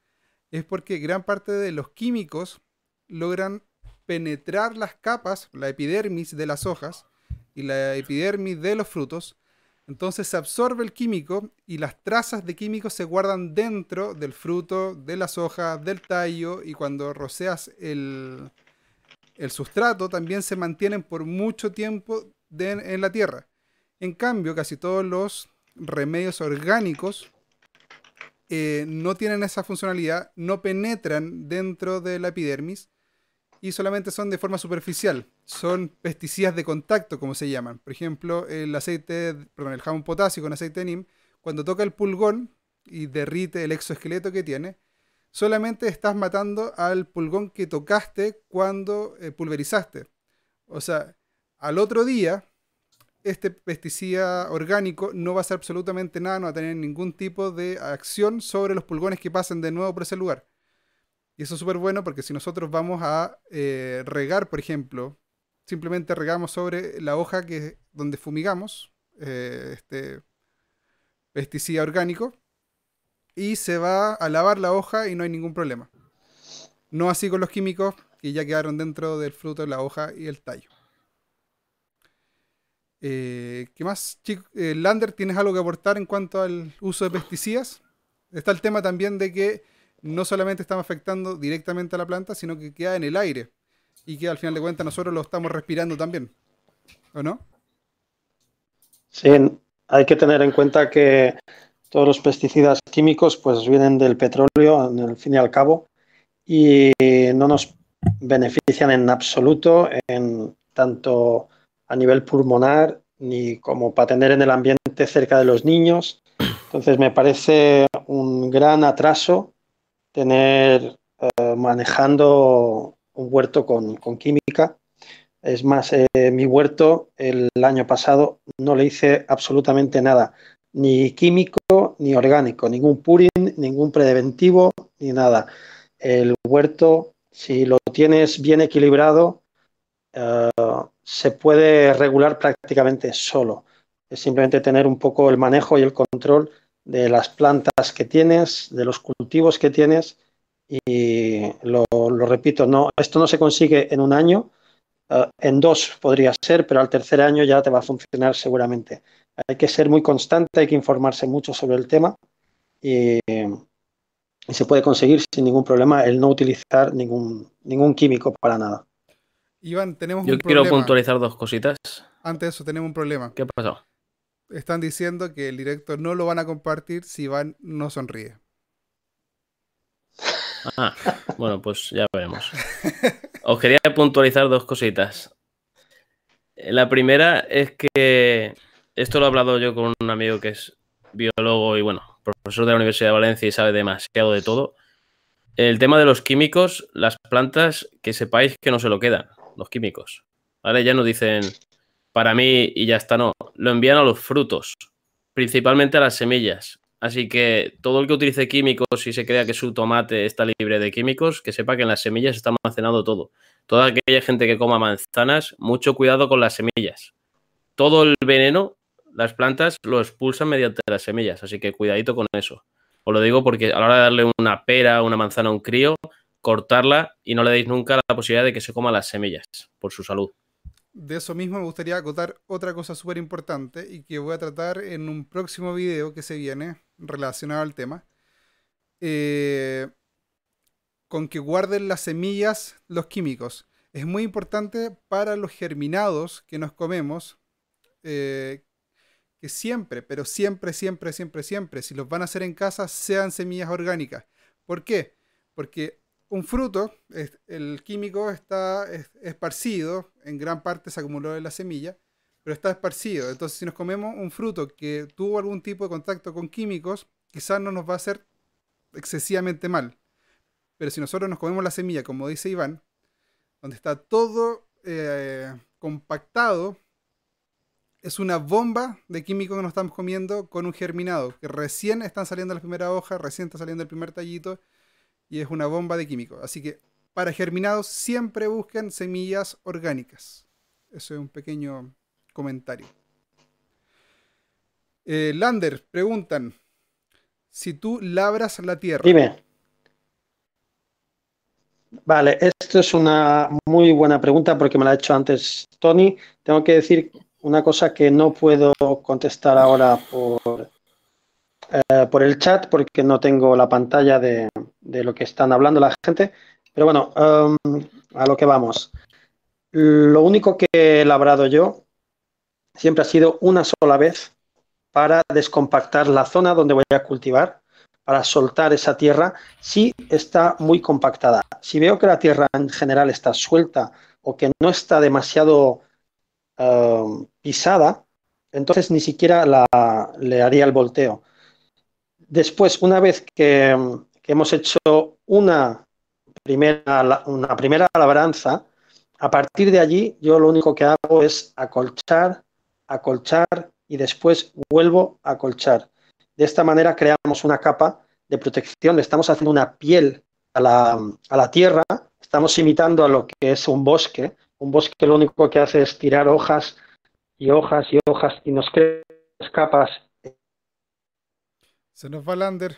es porque gran parte de los químicos logran penetrar las capas, la epidermis de las hojas y la epidermis de los frutos, entonces se absorbe el químico y las trazas de químicos se guardan dentro del fruto, de las hojas, del tallo y cuando roceas el, sustrato también se mantienen por mucho tiempo en la tierra. En cambio, casi todos los remedios orgánicos eh, no tienen esa funcionalidad, no penetran dentro de la epidermis y solamente son de forma superficial. Son pesticidas de contacto, como se llaman. Por ejemplo, el aceite, perdón, el jamón potasio con aceite de NIM, cuando toca el pulgón y derrite el exoesqueleto que tiene, solamente estás matando al pulgón que tocaste cuando eh, pulverizaste. O sea, al otro día, este pesticida orgánico no va a hacer absolutamente nada, no va a tener ningún tipo de acción sobre los pulgones que pasen de nuevo por ese lugar. Y eso es súper bueno porque si nosotros vamos a eh, regar, por ejemplo, simplemente regamos sobre la hoja que, donde fumigamos eh, este pesticida orgánico y se va a lavar la hoja y no hay ningún problema. No así con los químicos que ya quedaron dentro del fruto, la hoja y el tallo. Eh, ¿Qué más, Lander, tienes algo que aportar en cuanto al uso de pesticidas? Está el tema también de que no solamente estamos afectando directamente a la planta, sino que queda en el aire y que al final de cuentas nosotros lo estamos respirando también. ¿O no? Sí, hay que tener en cuenta que todos los pesticidas químicos pues vienen del petróleo, el fin y al cabo, y no nos benefician en absoluto tanto a nivel pulmonar ni como para tener en el ambiente cerca de los niños. Entonces me parece un gran atraso tener eh, manejando un huerto con, química. Es más, eh, mi huerto el año pasado no le hice absolutamente nada, ni químico ni orgánico, ningún purín, ningún preventivo, ni nada. El huerto, si lo tienes bien equilibrado, eh, se puede regular prácticamente solo. Es simplemente tener un poco el manejo y el control de las plantas que tienes, de los cultivos que tienes. Y lo, repito, no, esto no se consigue en un año, eh, en dos podría ser, pero al tercer año ya te va a funcionar seguramente. Hay que ser muy constante, hay que informarse mucho sobre el tema y, y se puede conseguir sin ningún problema el no utilizar ningún, ningún químico para nada. Iván, tenemos Yo quiero puntualizar dos cositas. Antes de eso, tenemos un problema. ¿Qué pasó? Están diciendo que el directo no lo van a compartir si Iván no sonríe. Ah, bueno, pues ya veremos. Os quería puntualizar dos cositas. La primera es que esto lo he hablado yo con un amigo que es biólogo y bueno, profesor de la Universidad de Valencia y sabe demasiado de todo. El tema de los químicos, las plantas, que sepáis que no se lo quedan los químicos. ¿Vale? Ya no dicen para mí y ya está, no. Lo envían a los frutos, principalmente a las semillas. Así que todo el que utilice químicos y se crea que su tomate está libre de químicos, que sepa que en las semillas está almacenado todo. Toda aquella gente que coma manzanas, mucho cuidado con las semillas. Todo el veneno, las plantas lo expulsan mediante las semillas, así que cuidadito con eso. Os lo digo porque a la hora de darle una pera, una manzana a un crío, cortarla y no le deis nunca la posibilidad de que se coma las semillas por su salud. De eso mismo me gustaría acotar otra cosa súper importante y que voy a tratar en un próximo video que se viene relacionado al tema. Eh, con que guarden las semillas los químicos. Es muy importante para los germinados que nos comemos, eh, que siempre, pero siempre, siempre, siempre, siempre, si los van a hacer en casa, sean semillas orgánicas. ¿Por qué? Porque un fruto, el químico está esparcido, en gran parte se acumuló en la semilla, pero está esparcido. Entonces, si nos comemos un fruto que tuvo algún tipo de contacto con químicos, quizás no nos va a hacer excesivamente mal. Pero si nosotros nos comemos la semilla, como dice Iván, donde está todo eh, compactado, es una bomba de químicos que nos estamos comiendo con un germinado, que recién están saliendo las primeras hojas, recién está saliendo el primer tallito, y es una bomba de químicos. Así que para germinados siempre busquen semillas orgánicas. Eso es un pequeño comentario. Eh, Lander, preguntan, si tú labras la tierra. Dime. Vale, esto es una muy buena pregunta porque me la ha hecho antes Tony. Tengo que decir una cosa que no puedo contestar ahora por, eh, por el chat porque no tengo la pantalla de, lo que están hablando la gente. Pero bueno, um, a lo que vamos. Lo único que he labrado yo siempre ha sido una sola vez para descompactar la zona donde voy a cultivar, para soltar esa tierra si está muy compactada. Si veo que la tierra en general está suelta o que no está demasiado um, pisada, entonces ni siquiera la, le haría el volteo. Después, una vez que, hemos hecho una primera, una primera labranza, a partir de allí yo lo único que hago es acolchar, acolchar y después vuelvo a acolchar. De esta manera creamos una capa de protección, estamos haciendo una piel a la, a la tierra, estamos imitando a lo que es un bosque. Un bosque lo único que hace es tirar hojas y hojas y hojas y nos crea capas se nos va Lander.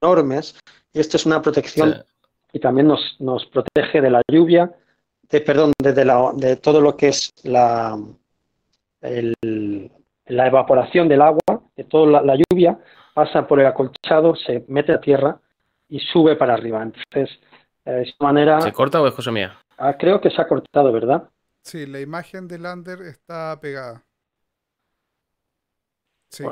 Enormes. Y esto es una protección y también nos, nos, protege de la lluvia, de, perdón, de, de, todo lo que es la, la evaporación del agua, de toda la, lluvia, pasa por el acolchado, se mete a tierra y sube para arriba. Entonces, de esta manera... ¿Se corta o es cosa mía? Ah, creo que se ha cortado, ¿verdad? Sí, la imagen de Lander está pegada. Sí.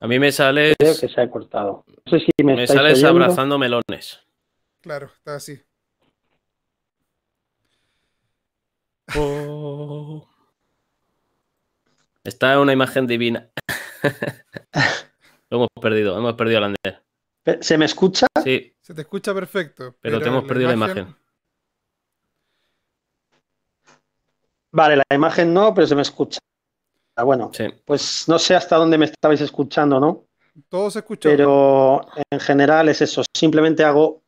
A mí me sales. Creo que se ha cortado. No sé si me, me sales abrazando melones. Claro, está así. Oh. Está una imagen divina. Lo hemos perdido, hemos perdido a Lander. ¿Se me escucha? Sí, Se te escucha perfecto. pero, te hemos perdido la imagen. Vale, la imagen no, pero se me escucha. Ah, bueno, Sí. pues no sé hasta dónde me estabais escuchando, ¿no? Todo se escuchó. Pero en general es eso. Simplemente hago,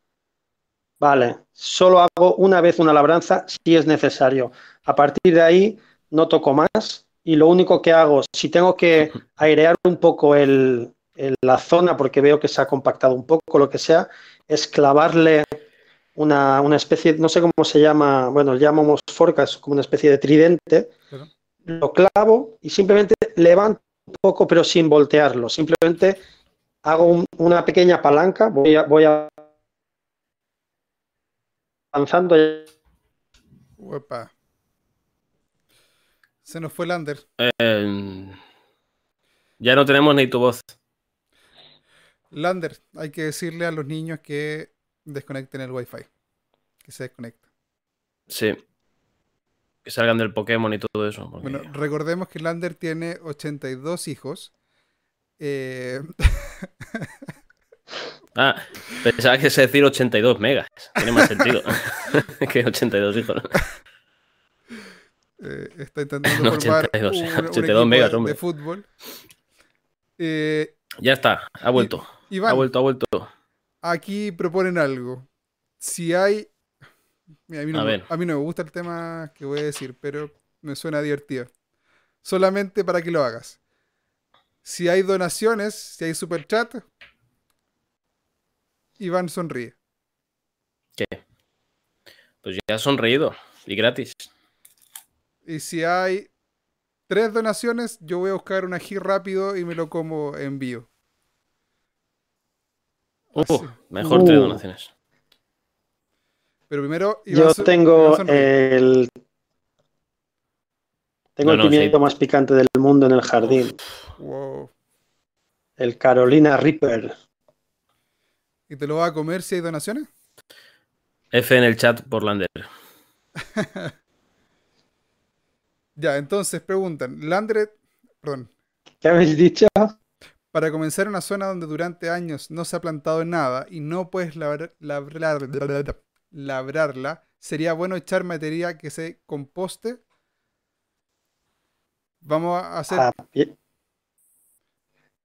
vale, solo hago una vez una labranza si es necesario. A partir de ahí no toco más y lo único que hago, si tengo que airear un poco el, el- la zona porque veo que se ha compactado un poco, lo que sea, es clavarle una, una especie, no sé cómo se llama, bueno, llamamos forca, es como una especie de tridente. Claro. Lo clavo y simplemente levanto un poco, pero sin voltearlo. Simplemente hago un- una pequeña palanca, voy, a- voy a- avanzando. Uepa. Se nos fue Lander. Eh, ya no tenemos ni tu voz. Lander, hay que decirle a los niños que desconecten el wifi. Que se desconecte. Sí. Que salgan del Pokémon y todo eso. porque- Bueno, recordemos que Lander tiene 82 hijos. Eh, Ah, pensaba que se decir 82 megas. Tiene más sentido que 82 hijos. eh, está intentando No, formar 82, un, un 82 equipo megas, de- hombre. de fútbol. Eh, Ya está, ha vuelto. Iván, Ha vuelto, ha vuelto. Aquí proponen algo. Si hay... Mira, a, mí no A me, ver. a mí no me gusta el tema que voy a decir, pero me suena divertido. Solamente para que lo hagas. Si hay donaciones, si hay super chat, Iván sonríe. ¿Qué? Pues ya has sonreído. Y gratis. Y si hay tres donaciones, yo voy a buscar un ají rápido y me lo como en vivo. Uh, mejor Uh. tres donaciones. Pero primero, Yo tengo el. Tengo No, el no, sí. pimiento más picante del mundo en el jardín. Wow. El Carolina Reaper. ¿Y te lo vas a comer si hay donaciones? F en el chat por Lander. Ya, entonces preguntan, Landret, perdón, ¿Qué habéis dicho? Para comenzar en una zona donde durante años no se ha plantado nada y no puedes labrar- labrar- labrarla, ¿sería bueno echar materia que se composte? Vamos a hacer, Ah,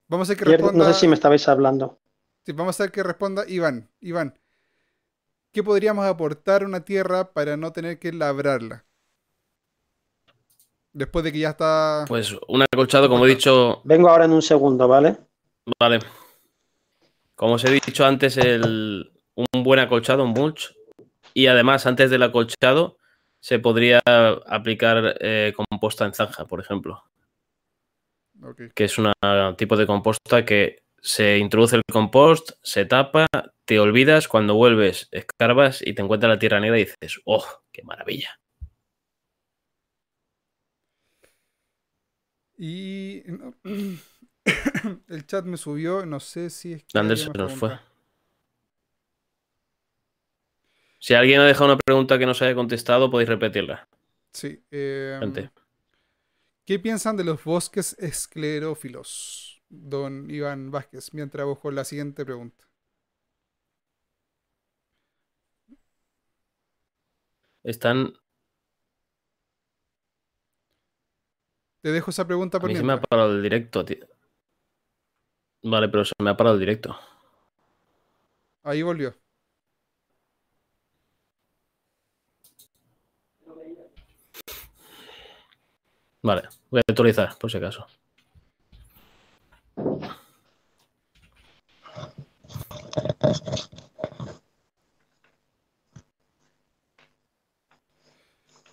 vamos a hacer que responda, no sé si me estabais hablando. sí, vamos a hacer que responda Iván. Iván, ¿qué podríamos aportar a una tierra para no tener que labrarla? Después de que ya está... Pues un acolchado, como he dicho, Vengo ahora en un segundo, ¿vale? vale. Como os he dicho antes, el, un buen acolchado, un mulch. Y además, antes del acolchado, se podría aplicar eh, composta en zanja, por ejemplo. Que es un tipo de composta que se introduce el compost, se tapa, te olvidas, cuando vuelves, escarbas y te encuentras la tierra negra y dices, ¡oh, qué maravilla! Y no, el chat me subió, no sé si es que más nos fue. Si alguien ha dejado una pregunta que no se haya contestado, podéis repetirla. Sí. eh. ¿Qué piensan de los bosques esclerófilos? Don Iván Vázquez, mientras busco la siguiente pregunta. Están. Te dejo esa pregunta A por mí se me ha parado el directo, tío. Vale, pero se me ha parado el directo. Ahí volvió. Vale, voy a actualizar, por si acaso.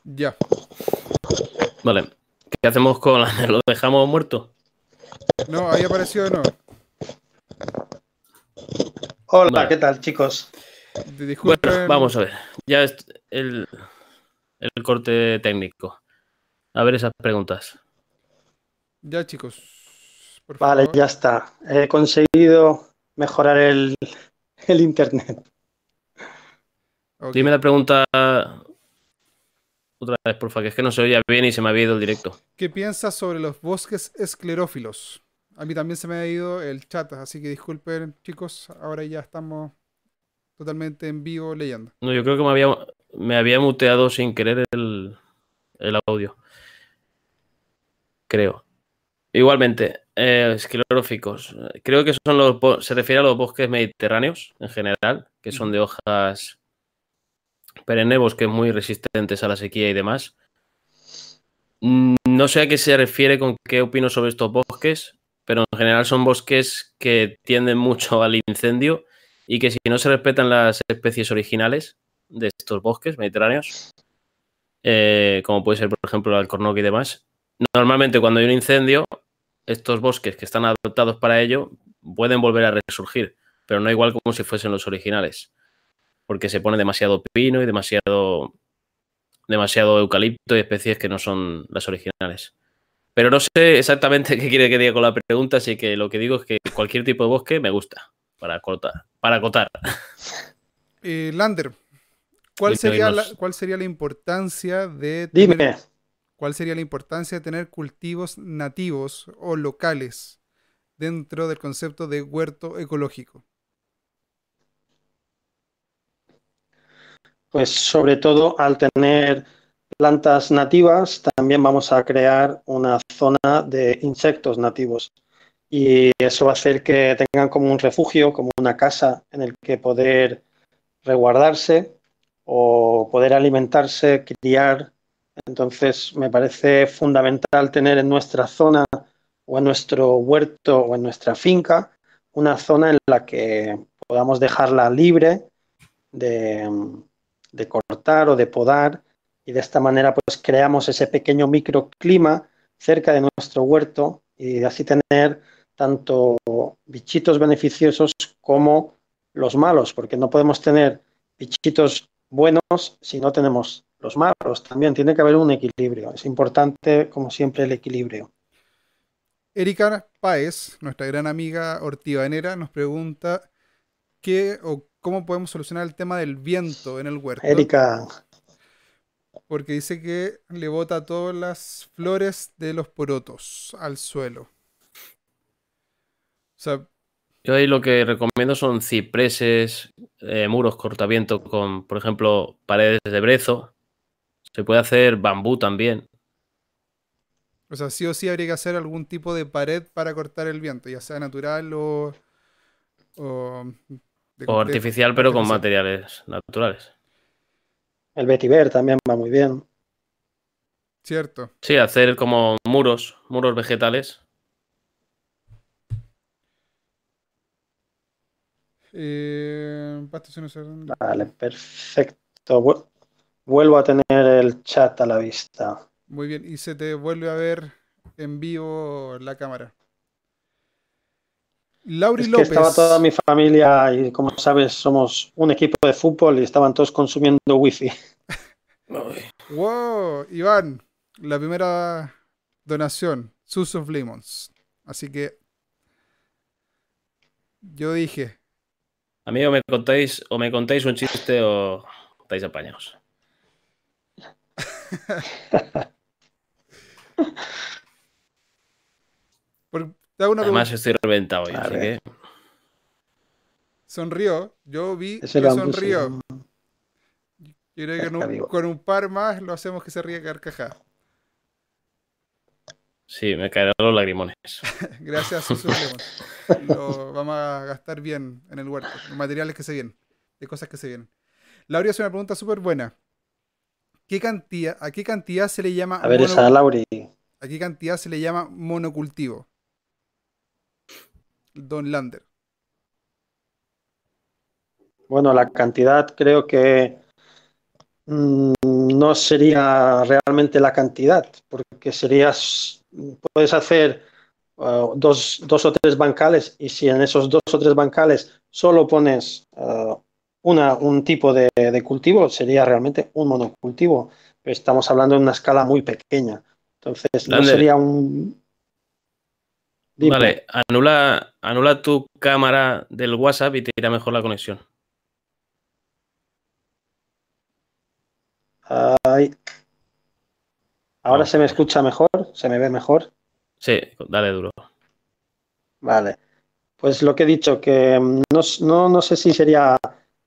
Ya. Vale. ¿Qué hacemos con la... ¿Lo dejamos muerto? No, ahí apareció de nuevo. Hola, Vale. ¿qué tal, chicos? Disculpen. Bueno, vamos a ver. Ya es el, el corte técnico. A ver esas preguntas. Ya, chicos. Por Vale, favor. ya está. He conseguido mejorar el, el internet. Ok. Dime la pregunta otra vez, porfa, que es que no se oía bien y se me había ido el directo. ¿Qué piensas sobre los bosques esclerófilos? A mí también se me ha ido el chat, así que disculpen, chicos. Ahora ya estamos totalmente en vivo leyendo. No, yo creo que me había, me había muteado sin querer el, el audio. Creo. Igualmente, eh, escleróficos. Creo que son los se refiere a los bosques mediterráneos en general, que son de hojas perennes, bosques muy resistentes a la sequía y demás. Mm, no sé a qué se refiere con qué opino sobre estos bosques, pero en general son bosques que tienden mucho al incendio y que si no se respetan las especies originales de estos bosques mediterráneos, eh, como puede ser por ejemplo el alcornoque y demás, normalmente cuando hay un incendio, estos bosques que están adaptados para ello pueden volver a resurgir, pero no igual como si fuesen los originales, porque se pone demasiado pino y demasiado, demasiado eucalipto y especies que no son las originales. Pero no sé exactamente qué quiere que diga con la pregunta, así que lo que digo es que cualquier tipo de bosque me gusta para cortar, para acotar. Eh, Lander, ¿cuál sería, la, ¿cuál sería la importancia de Dime. ¿Cuál sería la importancia de tener cultivos nativos o locales dentro del concepto de huerto ecológico? Pues sobre todo al tener plantas nativas, también vamos a crear una zona de insectos nativos. Y eso va a hacer que tengan como un refugio, como una casa en el que poder resguardarse o poder alimentarse, criar entonces, me parece fundamental tener en nuestra zona o en nuestro huerto o en nuestra finca una zona en la que podamos dejarla libre de, cortar o de podar y de esta manera pues creamos ese pequeño microclima cerca de nuestro huerto y así tener tanto bichitos beneficiosos como los malos, porque no podemos tener bichitos buenos si no tenemos los malos también. Tiene que haber un equilibrio. Es importante, como siempre, el equilibrio. Erika Páez, nuestra gran amiga hortivanera, nos pregunta qué o cómo podemos solucionar el tema del viento en el huerto. Erika. Porque dice que le bota todas las flores de los porotos al suelo. yo ahí lo que recomiendo son cipreses, eh, muros cortaviento con, por ejemplo, paredes de brezo, se puede hacer bambú también. O sea, sí o sí habría que hacer algún tipo de pared para cortar el viento, ya sea natural o. O, artificial, pero con materiales naturales. El vetiver también va muy bien. Cierto. Sí, hacer como muros, muros vegetales. Eh, vale, perfecto. Vuelvo a tener el chat a la vista. Muy bien, y se te vuelve a ver en vivo la cámara. Lauri López. estaba toda mi familia y como sabes somos un equipo de fútbol y estaban todos consumiendo wifi. wow, Iván, la primera donación, Sus of Lemons. Así que yo dije. Amigo, me contáis o me contáis un chiste o estáis apañados. Además estoy reventado hoy, así que... Sonrió, yo vi que sonrió. Quiero que con un par más lo hacemos que se ríe carcajada. Sí, me caerán los lagrimones. Gracias, Lo vamos a gastar bien en el huerto. Los materiales que se vienen. De cosas que se vienen. Laura hace una pregunta súper buena. ¿Qué cantidad, ¿A qué cantidad se le llama? A ver, esa Lauri. ¿A qué cantidad se le llama monocultivo? Don Lander. Bueno, la cantidad creo que mm, no sería realmente la cantidad, porque serías, puedes hacer uh, dos, dos, o tres bancales y si en esos dos o tres bancales solo pones uh, un tipo de, cultivo sería realmente un monocultivo. Pero estamos hablando de una escala muy pequeña. Entonces, no sería un. Vale, anula, anula tu cámara del WhatsApp y te irá mejor la conexión. Ahora se me escucha mejor, se me ve mejor. Sí, dale duro. Vale. Pues lo que he dicho, que mm, no, no, no sé si sería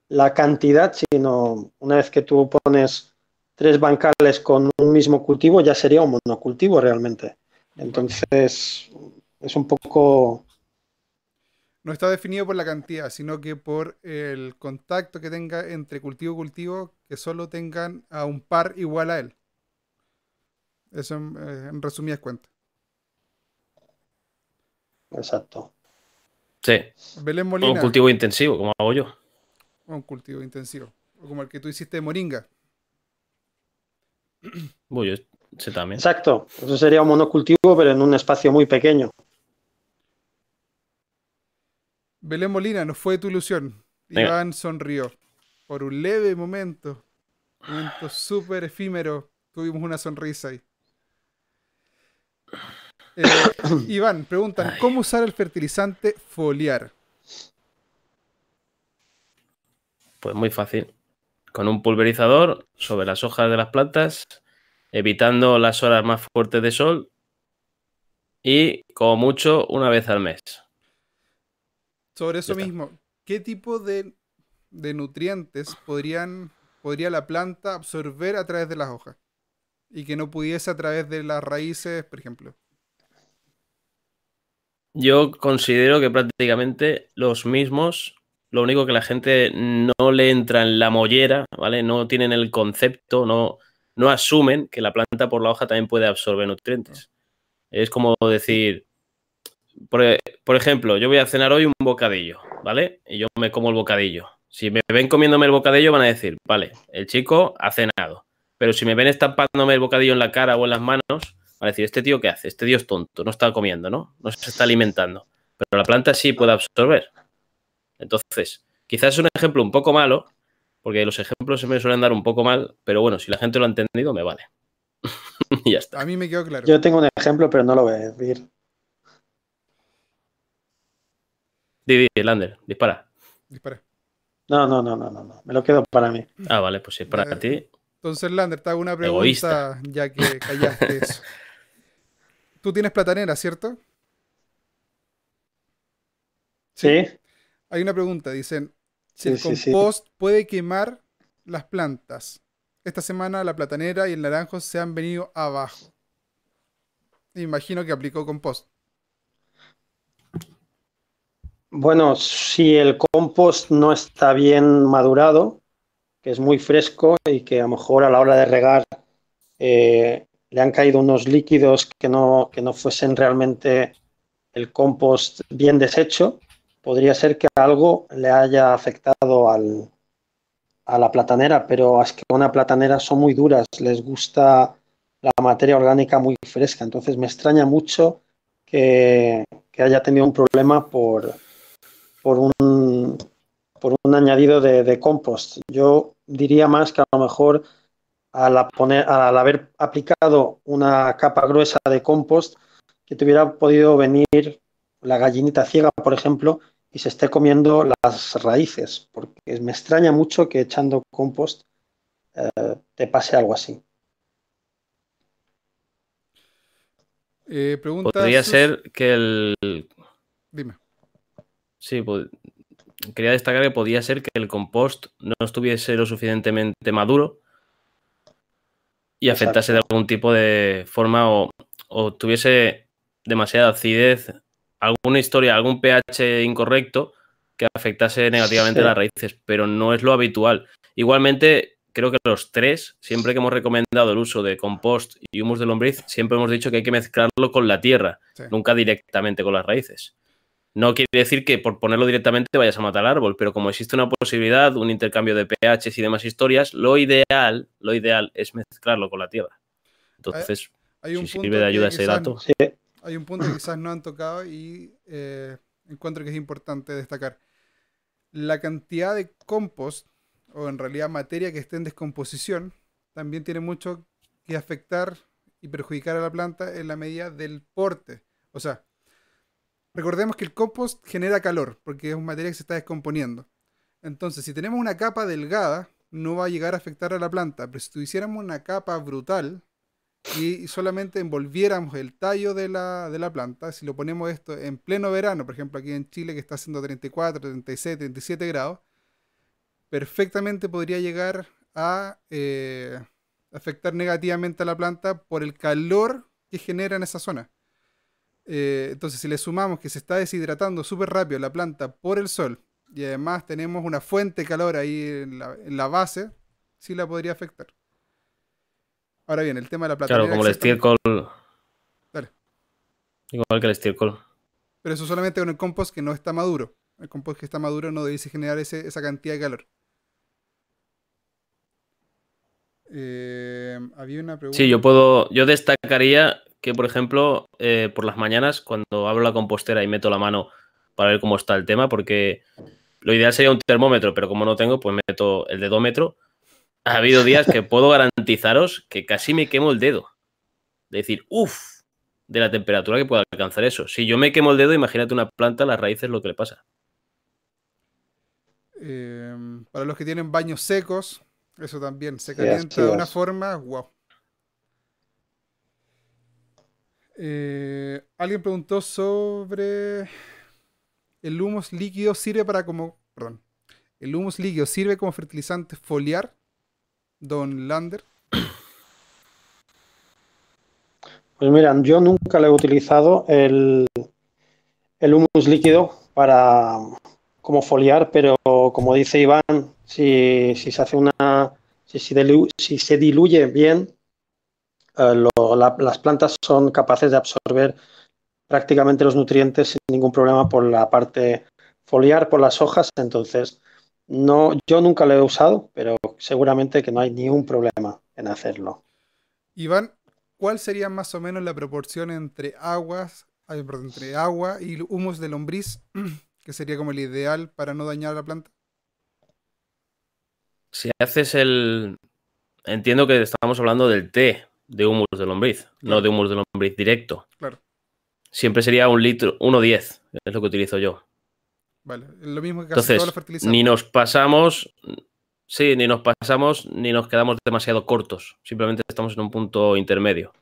la cantidad, sino una vez que tú pones tres bancales con un mismo cultivo, ya sería un monocultivo realmente. Entonces, es un poco... No está definido por la cantidad, sino que por el contacto que tenga entre cultivo y cultivo, que solo tengan a un par igual a él. Eso en, eh, en resumidas cuentas. Exacto. Sí. Belén Un cultivo intensivo, como hago yo. Un cultivo intensivo. O como el que tú hiciste de moringa. Uy, sé también. Exacto. Eso sería un monocultivo, pero en un espacio muy pequeño. Belén Molina, no fue tu ilusión. Venga. Iván sonrió. Por un leve momento. Momento súper efímero. Tuvimos una sonrisa ahí. Eh, Iván, preguntan, ¿cómo usar el fertilizante foliar? Pues muy fácil. Con un pulverizador sobre las hojas de las plantas, evitando las horas más fuertes de sol y como mucho una vez al mes. Sobre eso mismo, ¿qué tipo de, de nutrientes podrían, podría la planta absorber a través de las hojas? Y que no pudiese a través de las raíces, por ejemplo. Yo considero que prácticamente los mismos, lo único que la gente no le entra en la mollera, ¿vale? No tienen el concepto, no, no asumen que la planta por la hoja también puede absorber nutrientes. Es como decir, por, e- por ejemplo, yo voy a cenar hoy un bocadillo, ¿vale? Y yo me como el bocadillo. Si me ven comiéndome el bocadillo van a decir, vale, el chico ha cenado. Pero si me ven estampándome el bocadillo en la cara o en las manos, van a decir, ¿este tío qué hace? Este tío es tonto, no está comiendo, ¿no? No se está alimentando. Pero la planta sí puede absorber. Entonces, quizás es un ejemplo un poco malo, porque los ejemplos se me suelen dar un poco mal, pero bueno, si la gente lo ha entendido, me vale. y ya está. A mí me quedó claro. Yo tengo un ejemplo, pero no lo voy a decir. Di, di, Lander, dispara. Dispara. No, no, no, no, no, no. Me lo quedo para mí. Ah, vale, pues es para Eh, ti. Entonces, Lander, te hago una pregunta Egoísta. ya que callaste eso. Tú tienes platanera, ¿cierto? ¿Sí? Hay una pregunta, dicen, si el Sí, sí, sí. compost puede quemar las plantas. Esta semana la platanera y el naranjo se han venido abajo. Imagino que aplicó compost. Bueno, si el compost no está bien madurado, que es muy fresco y que a lo mejor a la hora de regar eh, le han caído unos líquidos que no, que no fuesen realmente el compost bien deshecho, podría ser que algo le haya afectado al, a la platanera, pero es que una platanera son muy duras, les gusta la materia orgánica muy fresca, entonces me extraña mucho que, que haya tenido un problema por, por un, por un añadido de, de compost. Yo diría más que a lo mejor al, a poner, al haber aplicado una capa gruesa de compost, que te hubiera podido venir la gallinita ciega, por ejemplo, y se esté comiendo las raíces, porque me extraña mucho que echando compost eh, te pase algo así. Eh, Podría ser que el. Dime. Sí, pod- quería destacar que podía ser que el compost no estuviese lo suficientemente maduro y afectase de algún tipo de forma o, o tuviese demasiada acidez, alguna historia, algún pH incorrecto que afectase negativamente Sí. las raíces, pero no es lo habitual. Igualmente, creo que los tres, siempre que hemos recomendado el uso de compost y humus de lombriz, siempre hemos dicho que hay que mezclarlo con la tierra, Sí. nunca directamente con las raíces. No quiere decir que por ponerlo directamente vayas a matar al árbol, pero como existe una posibilidad, un intercambio de pHs y demás historias, lo ideal, lo ideal es mezclarlo con la tierra. Entonces, Hay un si punto sirve de ayuda ese dato. Sí, Hay un punto que quizás no han tocado y eh, encuentro que es importante destacar. La cantidad de compost, o en realidad materia que esté en descomposición, también tiene mucho que afectar y perjudicar a la planta en la medida del porte. O sea, recordemos que el compost genera calor, porque es un material que se está descomponiendo. Entonces, si tenemos una capa delgada, no va a llegar a afectar a la planta, pero si tuviésemos una capa brutal, y solamente envolviéramos el tallo de la, de la planta, si lo ponemos esto en pleno verano, por ejemplo aquí en Chile que está haciendo 34, 36, 37 grados, perfectamente podría llegar a eh, afectar negativamente a la planta por el calor que genera en esa zona. Eh, entonces, si le sumamos que se está deshidratando súper rápido la planta por el sol y además tenemos una fuente de calor ahí en la, base, sí la podría afectar. Ahora bien, el tema de la planta. Claro, como el estiércol. Dale. Igual que el estiércol. Pero eso solamente con el compost que no está maduro. El compost que está maduro no debe generar esa cantidad de calor. Eh, había una pregunta. Sí, yo puedo. Yo destacaría que, por ejemplo, eh, por las mañanas, cuando abro la compostera y meto la mano para ver cómo está el tema, porque lo ideal sería un termómetro, pero como no tengo, pues meto el dedómetro. Ha habido días que puedo garantizaros que casi me quemo el dedo. De decir, uff, de la temperatura que pueda alcanzar eso. Si yo me quemo el dedo, imagínate una planta, las raíces, lo que le pasa. Eh, para los que tienen baños secos, eso también se calienta de una forma, wow. Eh, alguien preguntó sobre el humus líquido sirve para como, perdón, el humus líquido sirve como fertilizante foliar, Don Lander. Pues mira, yo nunca le he utilizado el, el humus líquido para como foliar, pero como dice Iván, si, se hace una, si, si se diluye bien, eh, las plantas son capaces de absorber prácticamente los nutrientes sin ningún problema por la parte foliar, por las hojas. Entonces, no, yo nunca lo he usado, pero seguramente que no hay ningún problema en hacerlo. Iván, ¿cuál sería más o menos la proporción entre aguas, entre agua y humus de lombriz, que sería como el ideal para no dañar la planta? Si haces el. Entiendo que estamos hablando del té, de humus de lombriz, no de humus de lombriz directo. Claro. Siempre sería un litro, 1,10, es lo que utilizo yo. Vale, lo mismo que casi Entonces, todos los Ni nos pasamos, sí, ni nos pasamos, ni nos quedamos demasiado cortos. Simplemente estamos en un punto intermedio.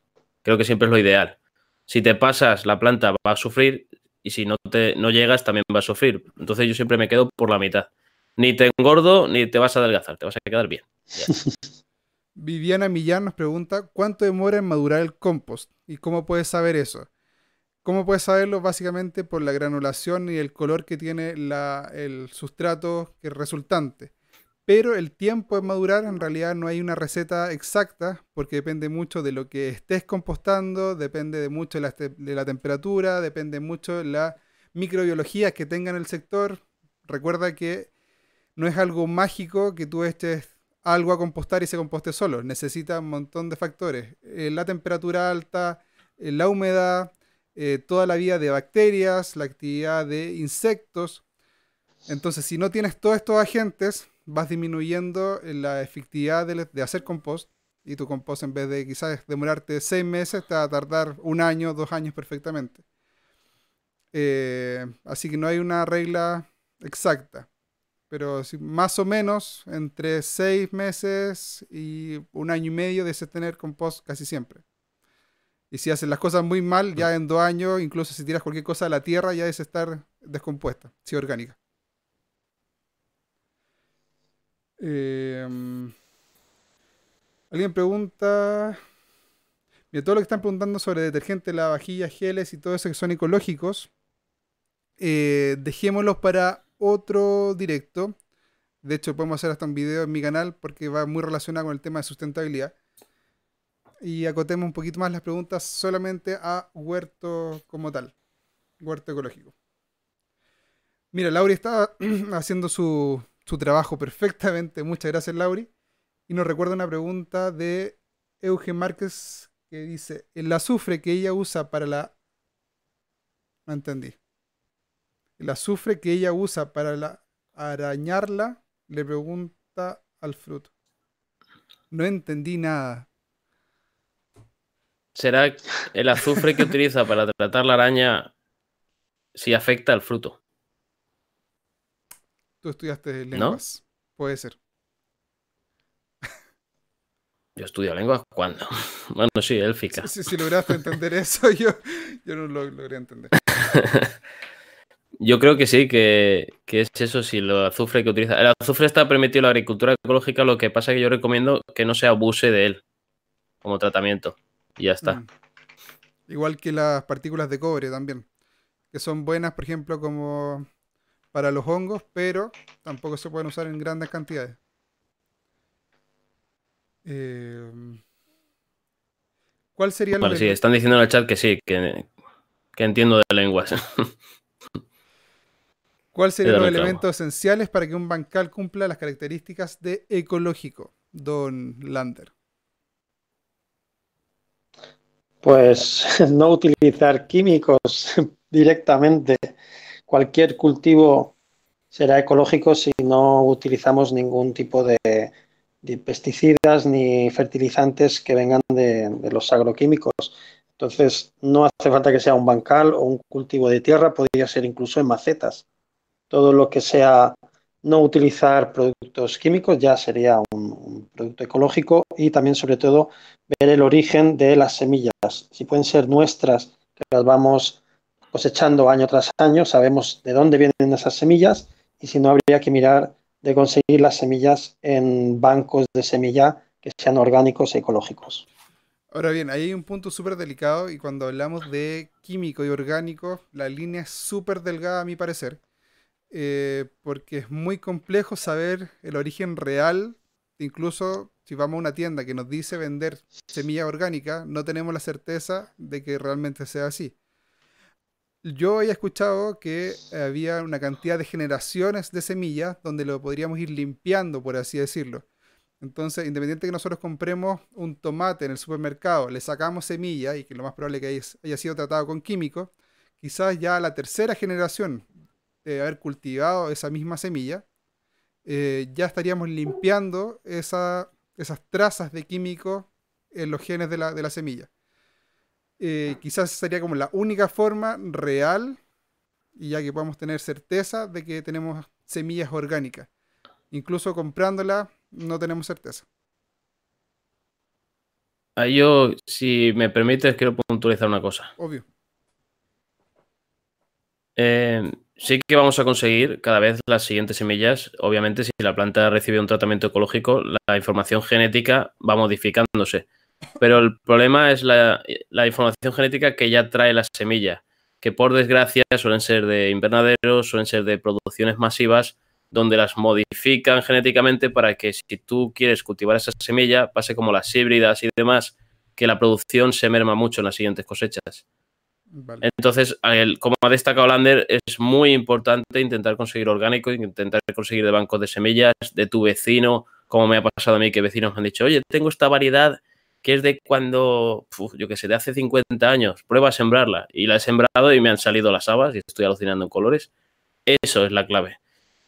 Creo que siempre es lo ideal. Si te pasas, la planta va a sufrir y si no, te, no llegas, también va a sufrir. Entonces yo siempre me quedo por la mitad. Ni te engordo ni te vas a adelgazar, te vas a quedar bien. Viviana Millán nos pregunta, ¿cuánto demora en madurar el compost? ¿Y cómo puedes saber eso? ¿Cómo puedes saberlo? Básicamente por la granulación y el color que tiene el sustrato que resultante. Pero el tiempo de madurar en realidad no hay una receta exacta porque depende mucho de lo que estés compostando, depende de mucho de la, de la temperatura, depende mucho de la microbiología que tenga en el sector. Recuerda que no es algo mágico que tú estés algo a compostar y se composte solo. Necesita un montón de factores. Eh, la temperatura alta, eh, la humedad, eh, toda la vida de bacterias, la actividad de insectos. Entonces, si no tienes todos estos agentes, vas disminuyendo la efectividad de, hacer compost. Y tu compost, en vez de quizás demorarte seis meses, te va a tardar un año, dos años perfectamente. así que no hay una regla exacta pero más o menos entre seis meses y un año y medio de tener compost casi siempre. Y si haces las cosas muy mal, ya en dos años, incluso si tiras cualquier cosa a la tierra, ya debe estar descompuesta, si orgánica. Em, alguien pregunta. Mira, todo lo que están preguntando sobre detergente, lavavajillas, geles y todo eso que son ecológicos, eh, dejémoslos para otro directo. De hecho, podemos hacer hasta un video en mi canal porque va muy relacionado con el tema de sustentabilidad. Y acotemos un poquito más las preguntas solamente a huerto como tal, huerto ecológico. Mira, Lauri está haciendo su, su trabajo perfectamente. Muchas gracias, Lauri. Y nos recuerda una pregunta de Eugen Márquez que dice: El azufre que ella usa para la. Entendí el azufre que ella usa para arañarla, le pregunta al fruto. No entendí nada. ¿Será el azufre que utiliza para tratar la araña si afecta al fruto? Tú estudiaste lenguas. Puede ser. Yo estudio lengua cuando. Bueno, sí, élfica. Si, si lograste entender eso, yo, yo no lo logré entender. Yo creo que sí, que, que, es eso, si lo azufre que utiliza. El azufre está permitido en la agricultura ecológica, lo que pasa es que yo recomiendo que no se abuse de él como tratamiento. Y ya está. Mm. Igual que las partículas de cobre también, que son buenas, por ejemplo, como para los hongos, pero tampoco se pueden usar en grandes cantidades. Eh, ¿Cuál sería Vale, sí, están diciendo en el chat que sí, que, que entiendo de lenguas. ¿Cuáles serían los elementos esenciales para que un bancal cumpla las características de ecológico, don Lander? Pues no utilizar químicos directamente. Cualquier cultivo será ecológico si no utilizamos ningún tipo de, pesticidas ni fertilizantes que vengan de, de, los agroquímicos. Entonces, no hace falta que sea un bancal o un cultivo de tierra, podría ser incluso en macetas todo lo que sea no utilizar productos químicos ya sería un, producto ecológico y también sobre todo ver el origen de las semillas. Si pueden ser nuestras, que las vamos cosechando año tras año, sabemos de dónde vienen esas semillas y si no habría que mirar de conseguir las semillas en bancos de semilla que sean orgánicos y ecológicos. Ahora bien, hay un punto súper delicado y cuando hablamos de químico y orgánico, la línea es súper delgada a mi parecer eh, porque es muy complejo saber el origen real. Incluso si vamos a una tienda que nos dice vender semilla orgánica, no tenemos la certeza de que realmente sea así. Yo había escuchado que había una cantidad de generaciones de semillas donde lo podríamos ir limpiando, por así decirlo. Entonces, independiente de que nosotros compremos un tomate en el supermercado, le sacamos semilla y que lo más probable que haya sido tratado con químicos, quizás ya la tercera generación de haber cultivado esa misma semilla, eh, ya estaríamos limpiando esas trazas de químicos en los genes de la, semilla. Eh, quizás sería como la única forma real, y ya que podemos tener certeza de que tenemos semillas orgánicas. Incluso comprándolas no tenemos certeza. Yo, si me permites, quiero puntualizar una cosa. Obvio. Eh, sí que vamos a conseguir cada vez las siguientes semillas. Obviamente, si la planta recibe un tratamiento ecológico, la información genética va modificándose. Pero el problema es la, información genética que ya trae la semilla, que por desgracia suelen ser de invernaderos, suelen ser de producciones masivas, donde las modifican genéticamente para que si tú quieres cultivar esa semilla, pase como las híbridas y demás, que la producción se merma mucho en las siguientes cosechas. Entonces, como ha destacado Lander, es muy importante intentar conseguir orgánico, intentar conseguir de bancos de semillas, de tu vecino, como me ha pasado a mí, que vecinos me han dicho, oye, tengo esta variedad que es de cuando, yo que sé, de hace 50 años, prueba a sembrarla. Y la he sembrado y me han salido las habas y estoy alucinando en colores. Eso es la clave.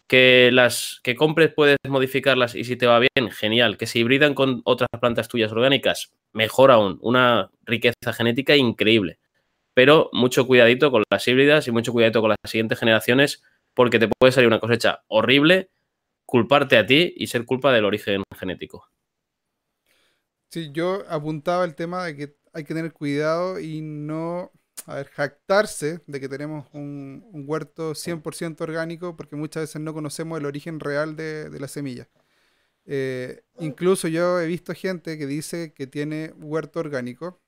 Que las que compres puedes modificarlas y si te va bien, genial. Que se hibridan con otras plantas tuyas orgánicas, mejor aún. Una riqueza genética increíble pero mucho cuidadito con las híbridas y mucho cuidadito con las siguientes generaciones, porque te puede salir una cosecha horrible, culparte a ti y ser culpa del origen genético. Sí, yo apuntaba el tema de que hay que tener cuidado y no, a jactarse de que tenemos un, huerto 100% orgánico, porque muchas veces no conocemos el origen real de, la semilla. Eh, incluso yo he visto gente que dice que tiene huerto orgánico.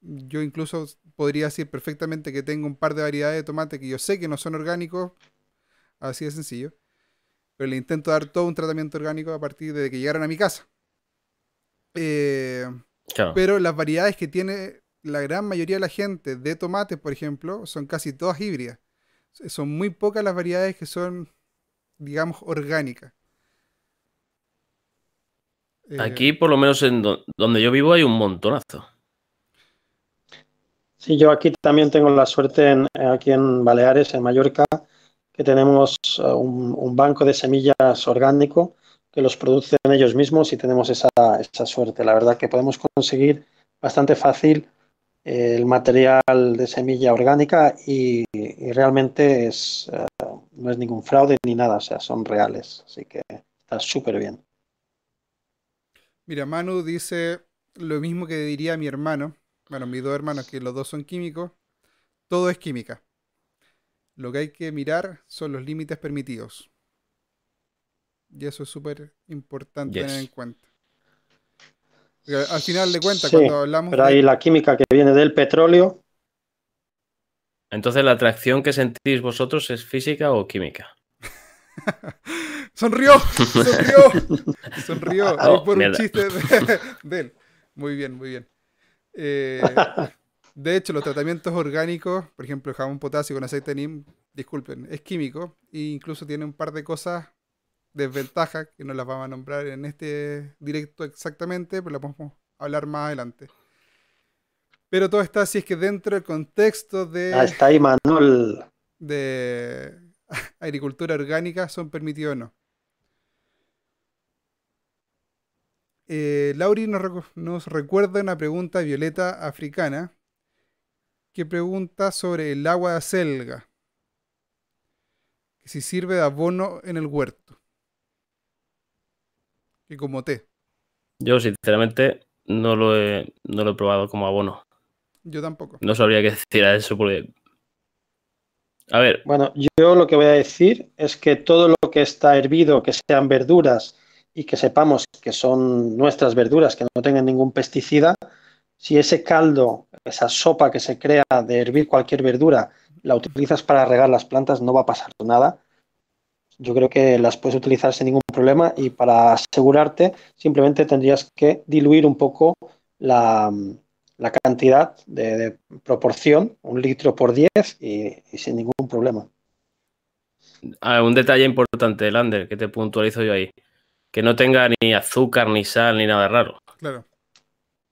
Yo incluso podría decir perfectamente que tengo un par de variedades de tomate que yo sé que no son orgánicos, así de sencillo, pero le intento dar todo un tratamiento orgánico a partir de que llegaron a mi casa. Eh, pero las variedades que tiene la gran mayoría de la gente de tomates, por ejemplo, son casi todas híbridas. Son muy pocas las variedades que son, digamos, orgánicas. Aquí, por lo menos en donde yo vivo, hay un montonazo. Sí, yo aquí también tengo la suerte, en, aquí en Baleares, en Mallorca, que tenemos eh, un, banco de semillas orgánico que los producen ellos mismos y tenemos esa, suerte. La verdad que podemos conseguir bastante fácil eh, el material de semilla orgánica y, realmente es, eh, no es ningún fraude ni nada, o sea, son reales. Así que está súper bien. Mira, Manu dice lo mismo que diría mi hermano. Bueno, mis dos hermanos, que los dos son químicos. Todo es química. Lo que hay que mirar son los límites permitidos. Y eso es súper importante Yes. tener en cuenta. Porque al final de cuentas, Sí, cuando hablamos Pero de- hay la química que viene del petróleo. Entonces, ¿la atracción que sentís vosotros es física o química? ¡Sonrió! ¡Sonrió! Sonrió. Oh, por un chiste de, de él. Muy bien, muy bien. Eh, de hecho, los tratamientos orgánicos, por ejemplo, el jabón potasio con aceite de neem, disculpen, es químico e incluso tiene un par de cosas desventajas que no las vamos a nombrar en este directo exactamente, pero las podemos hablar más adelante. Pero todo está así es que dentro del contexto de Ah, está ahí Manuel. de agricultura orgánica son permitidos o no. Eh, Lauri nos, recu- nos recuerda una pregunta violeta africana que pregunta sobre el agua de acelga, que si sirve de abono en el huerto, que como té. Yo, sinceramente, no lo he, no lo he probado como abono. Yo tampoco. No sabría qué decir a eso porque... A ver, Bueno, yo lo que voy a decir es que todo lo que está hervido, que sean verduras y que sepamos que son nuestras verduras, que no tengan ningún pesticida, si ese caldo, esa sopa que se crea de hervir cualquier verdura, la utilizas para regar las plantas, no va a pasar nada. Yo creo que las puedes utilizar sin ningún problema y para asegurarte simplemente tendrías que diluir un poco la, la cantidad de, proporción, un litro por 10 y, y sin ningún problema. ah, un detalle importante, Lander, que te puntualizo yo ahí. Que no tenga ni azúcar, ni sal, ni nada raro. Claro.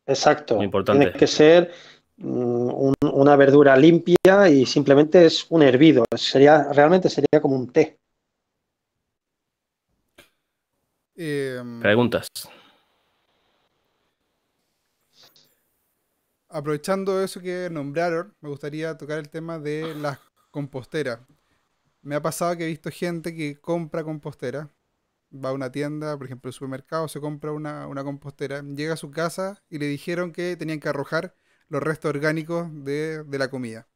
Exacto. Muy importante. Tiene que ser mm, un- una verdura limpia y simplemente es un hervido. Sería, realmente sería como un té. Em, Preguntas. aprovechando eso que nombraron, me gustaría tocar el tema de las composteras. Me ha pasado que he visto gente que compra compostera, va a una tienda, por ejemplo, el supermercado, se compra una, una compostera, llega a su casa y le dijeron que tenían que arrojar los restos orgánicos de, de la comida.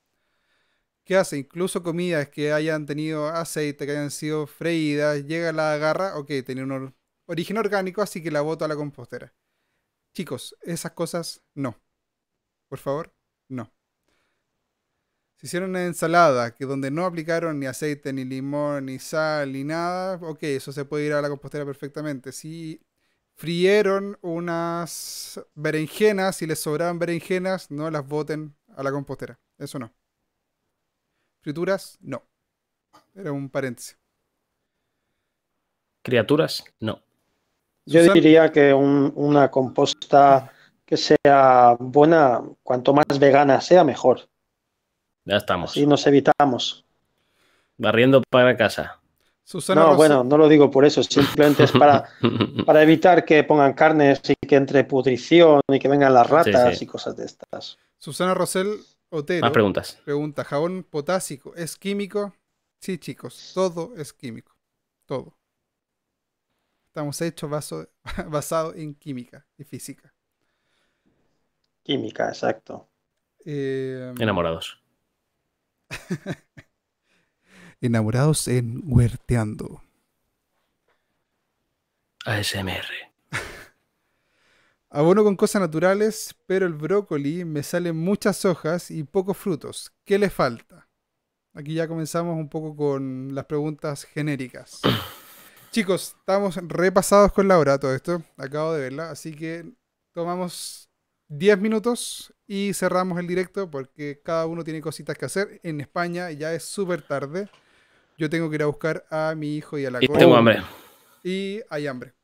¿Qué hace? Incluso comidas que hayan tenido aceite, que hayan sido freídas, llega, la agarra, ok, tenía un or- origen orgánico, así que la boto a la compostera. Chicos, esas cosas no. Por favor, no. Si hicieron una ensalada que donde no aplicaron ni aceite, ni limón, ni sal, ni nada, ok, eso se puede ir a la compostera perfectamente. Si frieron unas berenjenas y les sobraban berenjenas, no las boten a la compostera. Eso no. Frituras, no. Era un paréntesis. Criaturas, no. Yo diría que un- una composta que sea buena, cuanto más vegana sea, mejor. Ya estamos. Así nos evitamos. Barriendo para casa. Susana No, Rosa- bueno, no lo digo por eso, simplemente es para, para evitar que pongan carnes y que entre pudrición y que vengan las ratas sí. y cosas de estas. Susana Rosell Otero Más preguntas. pregunta, ¿jabón potásico es químico? Sí, chicos, todo es químico. Todo. Estamos hechos baso- basados en química y física. Química, exacto. Eh, Enamorados. enamorados en Huerteando. ASMR. Abono con cosas naturales, pero el brócoli me salen muchas hojas y pocos frutos. ¿Qué le falta? Aquí ya comenzamos un poco con las preguntas genéricas. Chicos, estamos repasados con la hora todo esto. Acabo de verla, así que tomamos 10 minutos y cerramos el directo porque cada uno tiene cositas que hacer. En España ya es súper tarde. Yo tengo que ir a buscar a mi hijo y a la Y tengo hambre. Y hay hambre.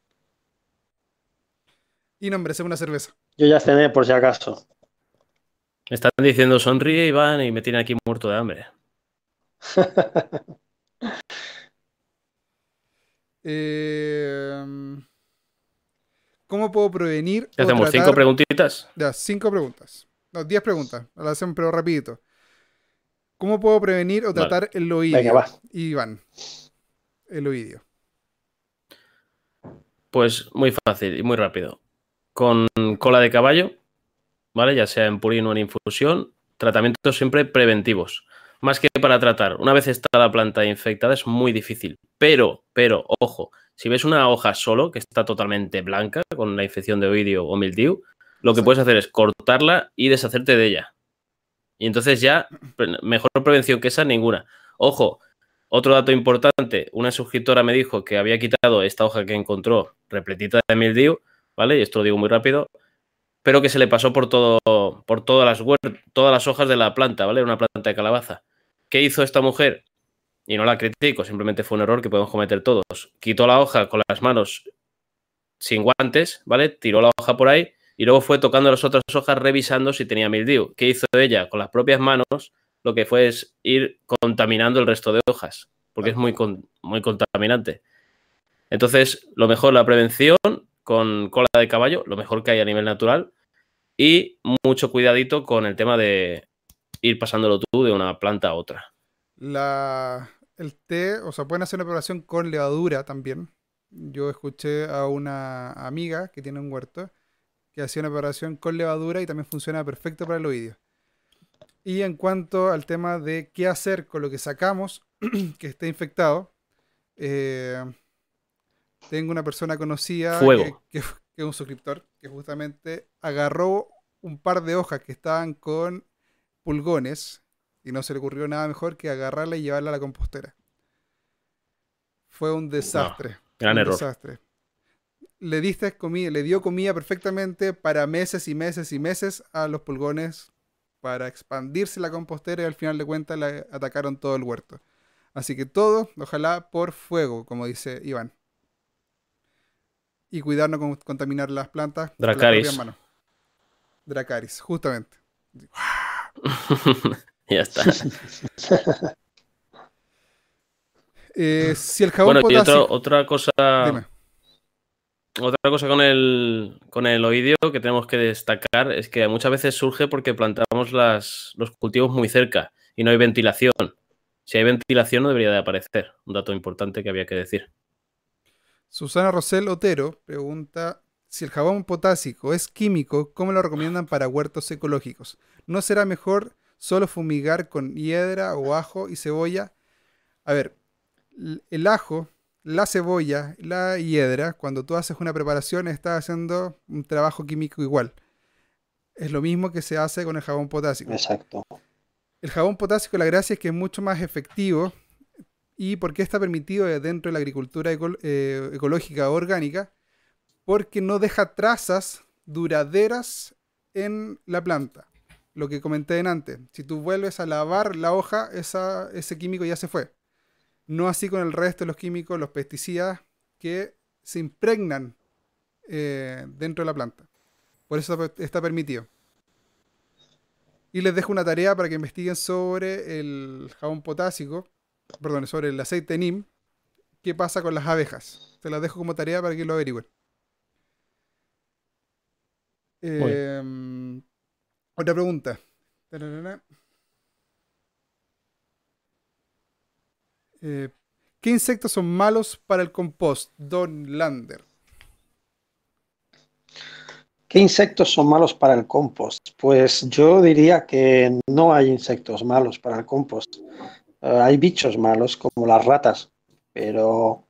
Y no, hombre, una cerveza. Yo ya cené por si acaso. Me están diciendo sonríe Iván y me tienen aquí muerto de hambre. Eh, ¿Cómo puedo prevenir ¿Qué o hacemos? tratar- ¿Cinco preguntitas? Ya, cinco preguntas. No, diez preguntas. Las hacemos pero rapidito. ¿Cómo puedo prevenir o Vale. tratar el oídio? Venga, va. Iván. El oídio. Pues muy fácil y muy rápido. con cola de caballo, ¿vale? Ya sea en purino o en infusión, tratamientos siempre preventivos. Más que para tratar. Una vez está la planta infectada es muy difícil. Pero, pero, ojo, si ves una hoja solo que está totalmente blanca con la infección de oidio o mildiu, lo que puedes hacer es cortarla y deshacerte de ella. Y entonces ya, mejor prevención que esa, ninguna. Ojo, otro dato importante, una suscriptora me dijo que había quitado esta hoja que encontró repletita de mildiu, ¿vale? Y esto lo digo muy rápido, pero que se le pasó por todo, por todas las todas las hojas de la planta, ¿vale? Una planta de calabaza. ¿Qué hizo esta mujer? Y no la critico, simplemente fue un error que podemos cometer todos. Quitó la hoja con las manos sin guantes, ¿vale? Tiró la hoja por ahí y luego fue tocando las otras hojas revisando si tenía mildiu. ¿Qué hizo ella? Con las propias manos lo que fue es ir contaminando el resto de hojas, porque es muy, muy contaminante. Entonces, lo mejor la prevención con cola de caballo, lo mejor que hay a nivel natural, y mucho cuidadito con el tema de ir pasándolo tú de una planta a otra. La, el té, o sea, pueden hacer una preparación con levadura también. Yo escuché a una amiga que tiene un huerto que hacía una preparación con levadura y también funciona perfecto para el oído. Y en cuanto al tema de qué hacer con lo que sacamos que esté infectado, eh, tengo una persona conocida que, es un suscriptor que justamente agarró un par de hojas que estaban con pulgones y no se le ocurrió nada mejor que agarrarla y llevarla a la compostera. Fue un desastre. gran error. Desastre. Le diste comida, le dio comida perfectamente para meses y meses y meses a los pulgones para expandirse la compostera y al final de cuentas le atacaron todo el huerto. Así que todo, ojalá por fuego, como dice Iván. Y cuidarnos con contaminar las plantas. Dracaris. Dracaris, justamente. ya está. Eh, si el jabón bueno, y otra cosa. Dime. Otra cosa con el, con el oidio que tenemos que destacar es que muchas veces surge porque plantamos las, los cultivos muy cerca y no hay ventilación. Si hay ventilación no debería de aparecer. Un dato importante que había que decir. Susana Rosel Otero pregunta si el jabón potásico es químico, ¿cómo lo recomiendan para huertos ecológicos? ¿No será mejor solo fumigar con hiedra o ajo y cebolla? A ver, el ajo la cebolla, la hiedra, cuando tú haces una preparación, estás haciendo un trabajo químico igual. Es lo mismo que se hace con el jabón potásico. Exacto. El jabón potásico, la gracia es que es mucho más efectivo. ¿Y por qué está permitido dentro de la agricultura eh, ecológica orgánica? Porque no deja trazas duraderas en la planta. Lo que comenté antes. Si tú vuelves a lavar la hoja, ese químico ya se fue. No así con el resto de los químicos, los pesticidas que se impregnan eh, dentro de la planta. Por eso está permitido. Y les dejo una tarea para que investiguen sobre el jabón potásico, perdón, sobre el aceite NIM, qué pasa con las abejas. Se las dejo como tarea para que lo averigüen. Em, otra pregunta. Eh, ¿Qué insectos son malos para el compost, Don Lander? ¿Qué insectos son malos para el compost? Pues yo diría que no hay insectos malos para el compost. Eh, hay bichos malos como las ratas, pero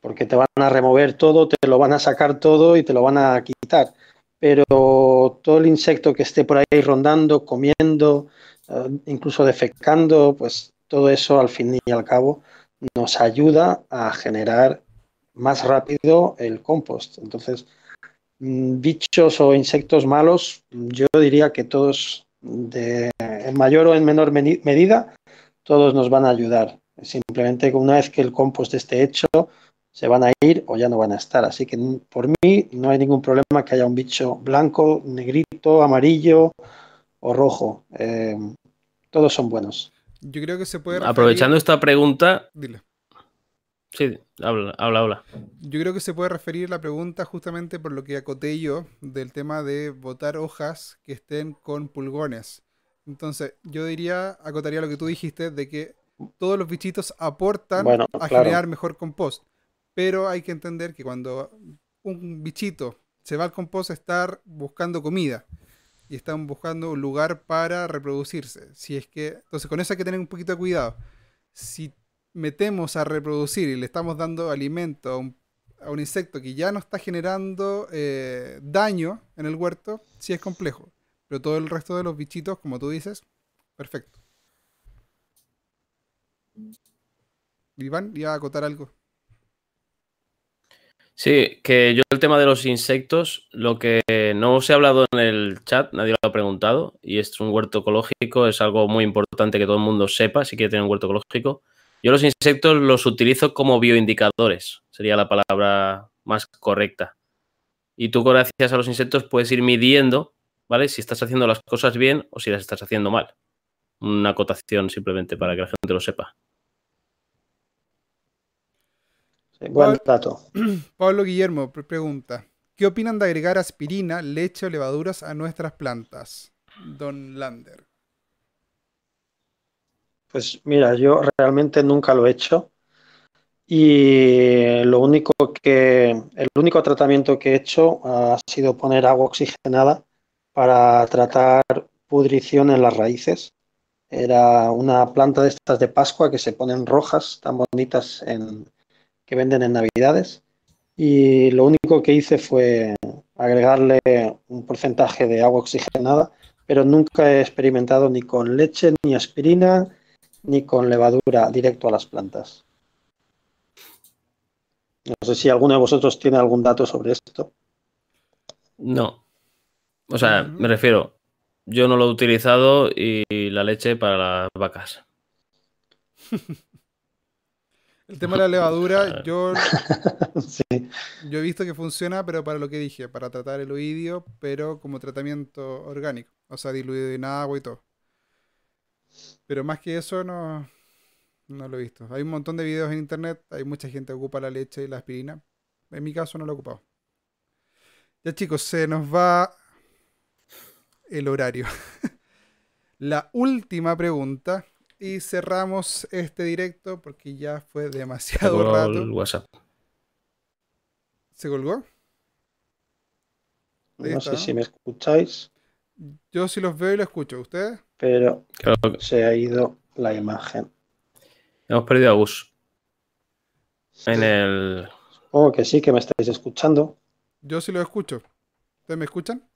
porque te van a remover todo, te lo van a sacar todo y te lo van a quitar. Pero todo el insecto que esté por ahí rondando, comiendo, eh, incluso defecando, pues todo eso al fin y al cabo nos ayuda a generar más rápido el compost. Entonces, mm, bichos o insectos malos, yo diría que todos, en mayor o en menor medida, todos nos van a ayudar. Simplemente una vez que el compost esté hecho, se van a ir o ya no van a estar. Así que por mí no hay ningún problema que haya un bicho blanco, negrito, amarillo o rojo. Eh, todos son buenos. Yo creo que se puede. Aprovechando esta pregunta. Dile. Sí, habla, habla, habla. Yo creo que se puede referir la pregunta justamente por lo que acoté yo del tema de botar hojas que estén con pulgones. Entonces, yo diría, acotaría lo que tú dijiste, de que todos los bichitos aportan a generar mejor compost. Pero hay que entender que cuando un bichito se va al compost a estar buscando comida y están buscando un lugar para reproducirse. Si es que, entonces con eso hay que tener un poquito de cuidado. Si metemos a reproducir y le estamos dando alimento a un, a un insecto que ya no está generando eh, daño en el huerto, sí es complejo. Pero todo el resto de los bichitos, como tú dices, perfecto. Iván, iba a acotar algo. Sí, que yo el tema de los insectos, lo que no os he hablado en el chat, nadie lo ha preguntado, y es un huerto ecológico, es algo muy importante que todo el mundo sepa si quiere tener un huerto ecológico. Yo los insectos los utilizo como bioindicadores, sería la palabra más correcta. Y tú gracias a los insectos puedes ir midiendo, ¿vale? Si estás haciendo las cosas bien o si las estás haciendo mal. Una acotación simplemente para que la gente lo sepa. Buen dato. Pablo Guillermo pregunta: ¿Qué opinan de agregar aspirina, leche o levaduras a nuestras plantas? Don Lander. Pues mira, yo realmente nunca lo he hecho. Y lo único que, el único tratamiento que he hecho ha sido poner agua oxigenada para tratar pudrición en las raíces. Era una planta de estas de Pascua que se ponen rojas, tan bonitas en, que venden en Navidades. Y lo único que hice fue agregarle un porcentaje de agua oxigenada, pero nunca he experimentado ni con leche, ni aspirina, ni con levadura directo a las plantas. No sé si alguno de vosotros tiene algún dato sobre esto. No. O sea, me refiero, yo no lo he utilizado y la leche para las vacas. El tema de la levadura, yo, yo he visto que funciona, pero para lo que dije, para tratar el oidio, pero como tratamiento orgánico, o sea, diluido en agua y todo. Pero más que eso, no, no lo he visto. Hay un montón de videos en internet, hay mucha gente que ocupa la leche y la aspirina. En mi caso no lo he ocupado. Ya chicos, se nos va el horario. la última pregunta y cerramos este directo porque ya fue demasiado rato. El WhatsApp. ¿Se colgó? no sé si me escucháis. Yo sí los veo y lo escucho. ¿Ustedes? Pero se ha ido la imagen. Hemos perdido a Gus. En el. Oh, que sí, que me estáis escuchando. Yo sí lo escucho. ¿Ustedes me escuchan?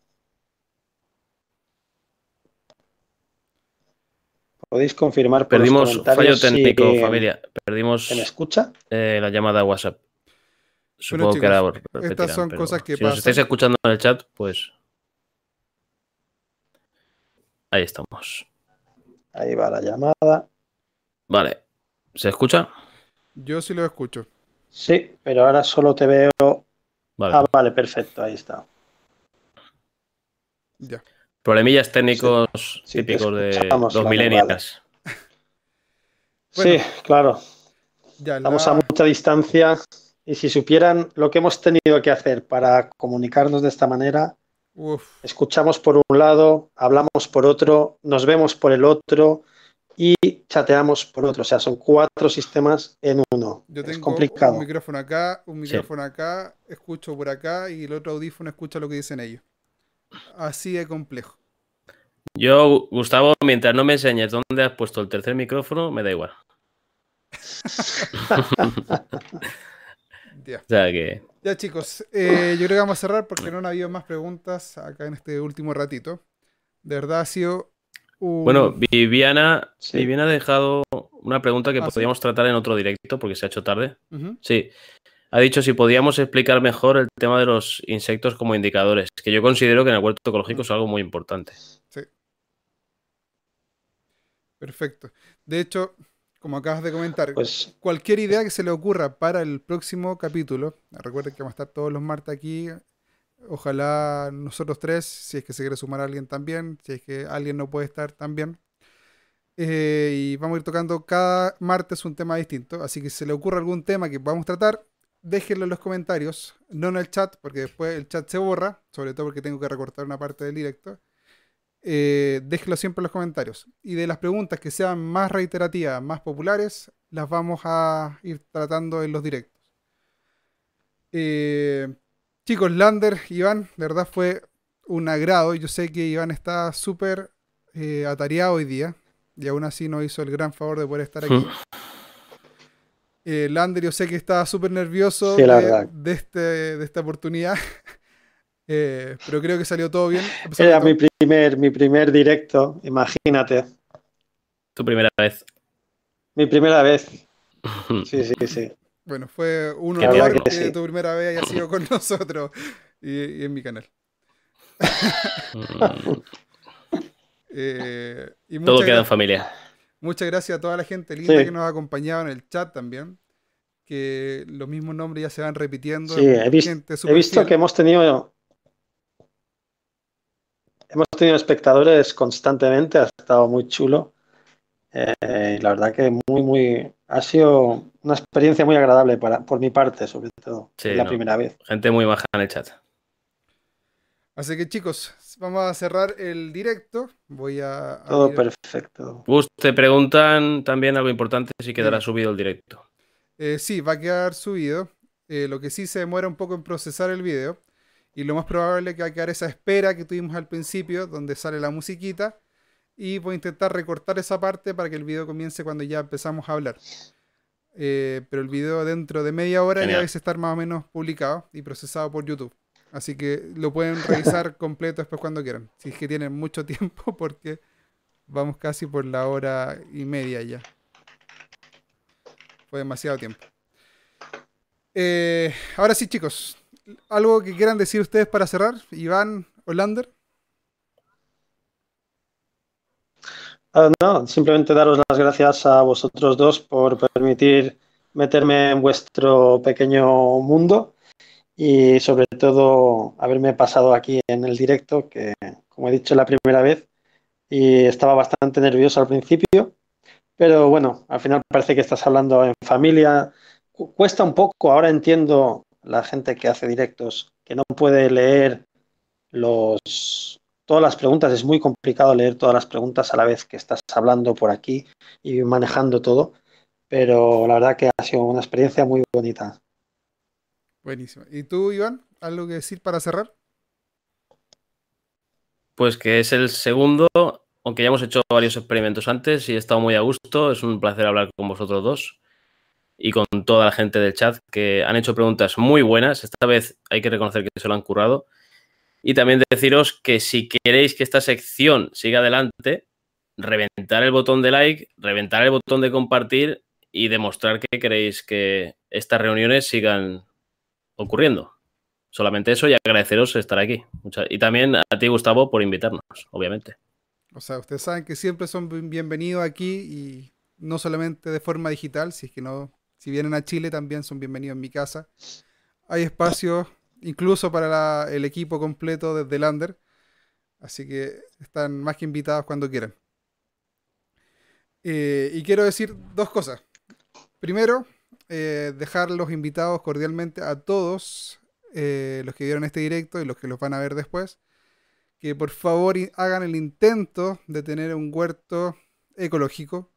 Podéis confirmar por Perdimos fallo técnico, familia. Perdimos. ¿Se me escucha? Eh, la llamada a WhatsApp. Supongo que era. Estas son cosas que si pasan. Si estáis escuchando en el chat, pues. Ahí estamos. Ahí va la llamada. Vale. ¿Se escucha? Yo sí lo escucho. Sí, pero ahora solo te veo. Vale. Ah, vale, perfecto, ahí está. Ya. Problemillas técnicos típicos de los millennials. sí, claro. Estamos a mucha distancia y si supieran lo que hemos tenido que hacer para comunicarnos de esta manera, escuchamos por un lado, hablamos por otro, nos vemos por el otro y chateamos por otro. O sea, son cuatro sistemas en uno. Yo tengo es complicado. un micrófono acá, un micrófono acá, escucho por acá y el otro audífono escucha lo que dicen ellos. Así de complejo. Yo, Gustavo, mientras no me enseñes dónde has puesto el tercer micrófono, me da igual. ya. que... Ya, chicos, eh, yo creo que vamos a cerrar porque no han habido más preguntas acá en este último ratito. De verdad ha sido un... Bueno, Viviana, Viviana ha dejado una pregunta que ah, podríamos tratar en otro directo porque se ha hecho tarde. Sí ha dicho si podíamos explicar mejor el tema de los insectos como indicadores, que yo considero que en el huerto ecológico es algo muy importante. Sí. Perfecto. De hecho, como acabas de comentar, pues cualquier idea que se le ocurra para el próximo capítulo, recuerden que vamos a estar todos los martes aquí. Ojalá nosotros tres, si es que se quiere sumar a alguien también, si es que alguien no puede estar también. Eh, y vamos a ir tocando cada martes un tema distinto. Así que si se le ocurre algún tema que podamos tratar, déjenlo en los comentarios, no en el chat, porque después el chat se borra, sobre todo porque tengo que recortar una parte del directo. Eh, déjenlo siempre en los comentarios. Y de las preguntas que sean más reiterativas, más populares, las vamos a ir tratando en los directos. Eh, Chicos, Lander, Iván, de verdad fue un agrado. Yo sé que Iván está súper eh, atareado hoy día y aún así nos hizo el gran favor de poder estar aquí. Eh, Lander, yo sé que estaba súper nervioso de, este, de esta oportunidad, eh, pero creo que salió todo bien. Era mi primer, mi primer directo, imagínate. Tu primera vez. Mi primera vez. Sí, sí, sí. Bueno, fue un honor que, tu primera vez haya sido con nosotros y, en mi canal. Eh, todo queda en familia. Muchas gracias a toda la gente linda que nos ha acompañado en el chat también. Que los mismos nombres ya se van repitiendo. Sí, he, visto que hemos tenido. Hemos tenido espectadores constantemente, ha estado muy chulo. Eh, la verdad que muy, muy. Ha sido una experiencia muy agradable para, por mi parte, sobre todo. la primera vez. Gente muy baja en el chat. Así que chicos, vamos a cerrar el directo. Voy a. Todo perfecto. Gus, te preguntan también algo importante si quedará subido el directo. Eh, sí, va a quedar subido. Eh, lo que sí se demora un poco en procesar el video. Y lo más probable es que va a quedar esa espera que tuvimos al principio, donde sale la musiquita. Y voy a intentar recortar esa parte para que el video comience cuando ya empezamos a hablar. Eh, pero el video dentro de media hora ya debe estar más o menos publicado y procesado por YouTube. Así que lo pueden revisar completo después cuando quieran. Si es que tienen mucho tiempo, porque vamos casi por la hora y media ya. Fue demasiado tiempo. Eh, ahora sí, chicos. ¿Algo que quieran decir ustedes para cerrar? Iván, Olander. Ah, no, simplemente daros las gracias a vosotros dos por permitir meterme en vuestro pequeño mundo y sobre todo haberme pasado aquí en el directo, que como he dicho la primera vez, y estaba bastante nervioso al principio, pero bueno, al final parece que estás hablando en familia. Cuesta un poco, ahora entiendo la gente que hace directos, que no puede leer los, todas las preguntas, es muy complicado leer todas las preguntas a la vez que estás hablando por aquí y manejando todo, pero la verdad que ha sido una experiencia muy bonita. Buenísimo. ¿Y tú, Iván? ¿Algo que decir para cerrar? Pues que es el segundo, aunque ya hemos hecho varios experimentos antes y he estado muy a gusto. Es un placer hablar con vosotros dos y con toda la gente del chat que han hecho preguntas muy buenas. Esta vez hay que reconocer que se lo han currado. Y también deciros que si queréis que esta sección siga adelante, reventar el botón de like, reventar el botón de compartir y demostrar que queréis que estas reuniones sigan ocurriendo. Solamente eso y agradeceros estar aquí. y también a ti, Gustavo, por invitarnos, obviamente. O sea, ustedes saben que siempre son bienvenidos aquí y no solamente de forma digital, si es que no, si vienen a Chile también son bienvenidos en mi casa. Hay espacio incluso para el equipo completo desde Lander. Así que están más que invitados cuando quieran. Eh, y quiero decir dos cosas. Primero, eh, dejar los invitados cordialmente a todos eh, los que vieron este directo y los que los van a ver después, que por favor hagan el intento de tener un huerto ecológico.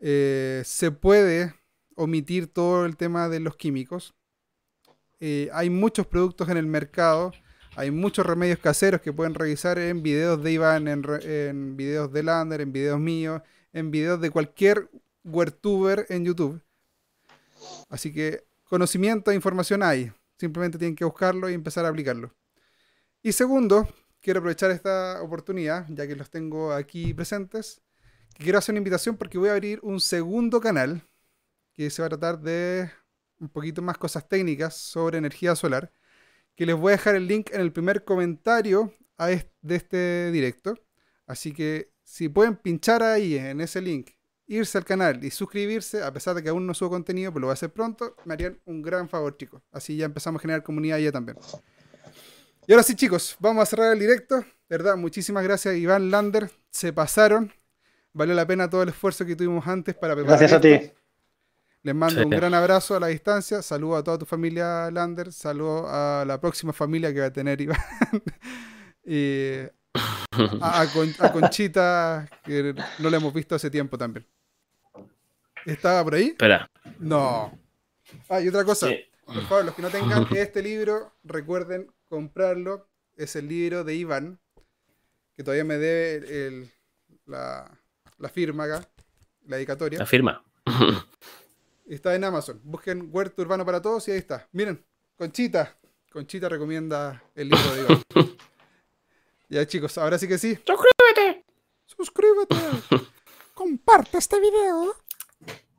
Eh, se puede omitir todo el tema de los químicos. hay muchos productos en el mercado, hay muchos remedios caseros que pueden revisar en videos de Iván, en, en videos de Lander, en videos míos, en videos de cualquier huertuber en YouTube Así que conocimiento e información hay. Simplemente tienen que buscarlo y empezar a aplicarlo. Y segundo, quiero aprovechar esta oportunidad, ya que los tengo aquí presentes, quiero hacer una invitación porque voy a abrir un segundo canal que se va a tratar de un poquito más cosas técnicas sobre energía solar, que les voy a dejar el link en el primer comentario de este directo. Así que si pueden pinchar ahí en ese link irse al canal y suscribirse, a pesar de que aún no subo contenido, pero lo voy a hacer pronto, me harían un gran favor, chicos. Así ya empezamos a generar comunidad ya también. Y ahora sí, chicos, vamos a cerrar el directo. ¿Verdad? Muchísimas gracias, Iván Lander. Se pasaron. Valió la pena todo el esfuerzo que tuvimos antes para preparar. Gracias a ti. Les mando un gran abrazo a la distancia. Saludo a toda tu familia, Lander. Saludo a la próxima familia que va a tener Iván. y a, Conchita, que no la hemos visto hace tiempo también. ¿Estaba por ahí? Espera. No. Ah, y otra cosa. Por favor, los que no tengan este libro, recuerden comprarlo. Es el libro de Iván, que todavía me debe el- la, la firma acá, la dedicatoria. La firma. Está en Amazon. Busquen Huerto Urbano para Todos y ahí está. Miren, Conchita. Conchita recomienda el libro de Iván. ya chicos, ahora sí que sí. ¡Suscríbete! Suscríbete. Comparte este video.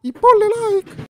Y ponle like.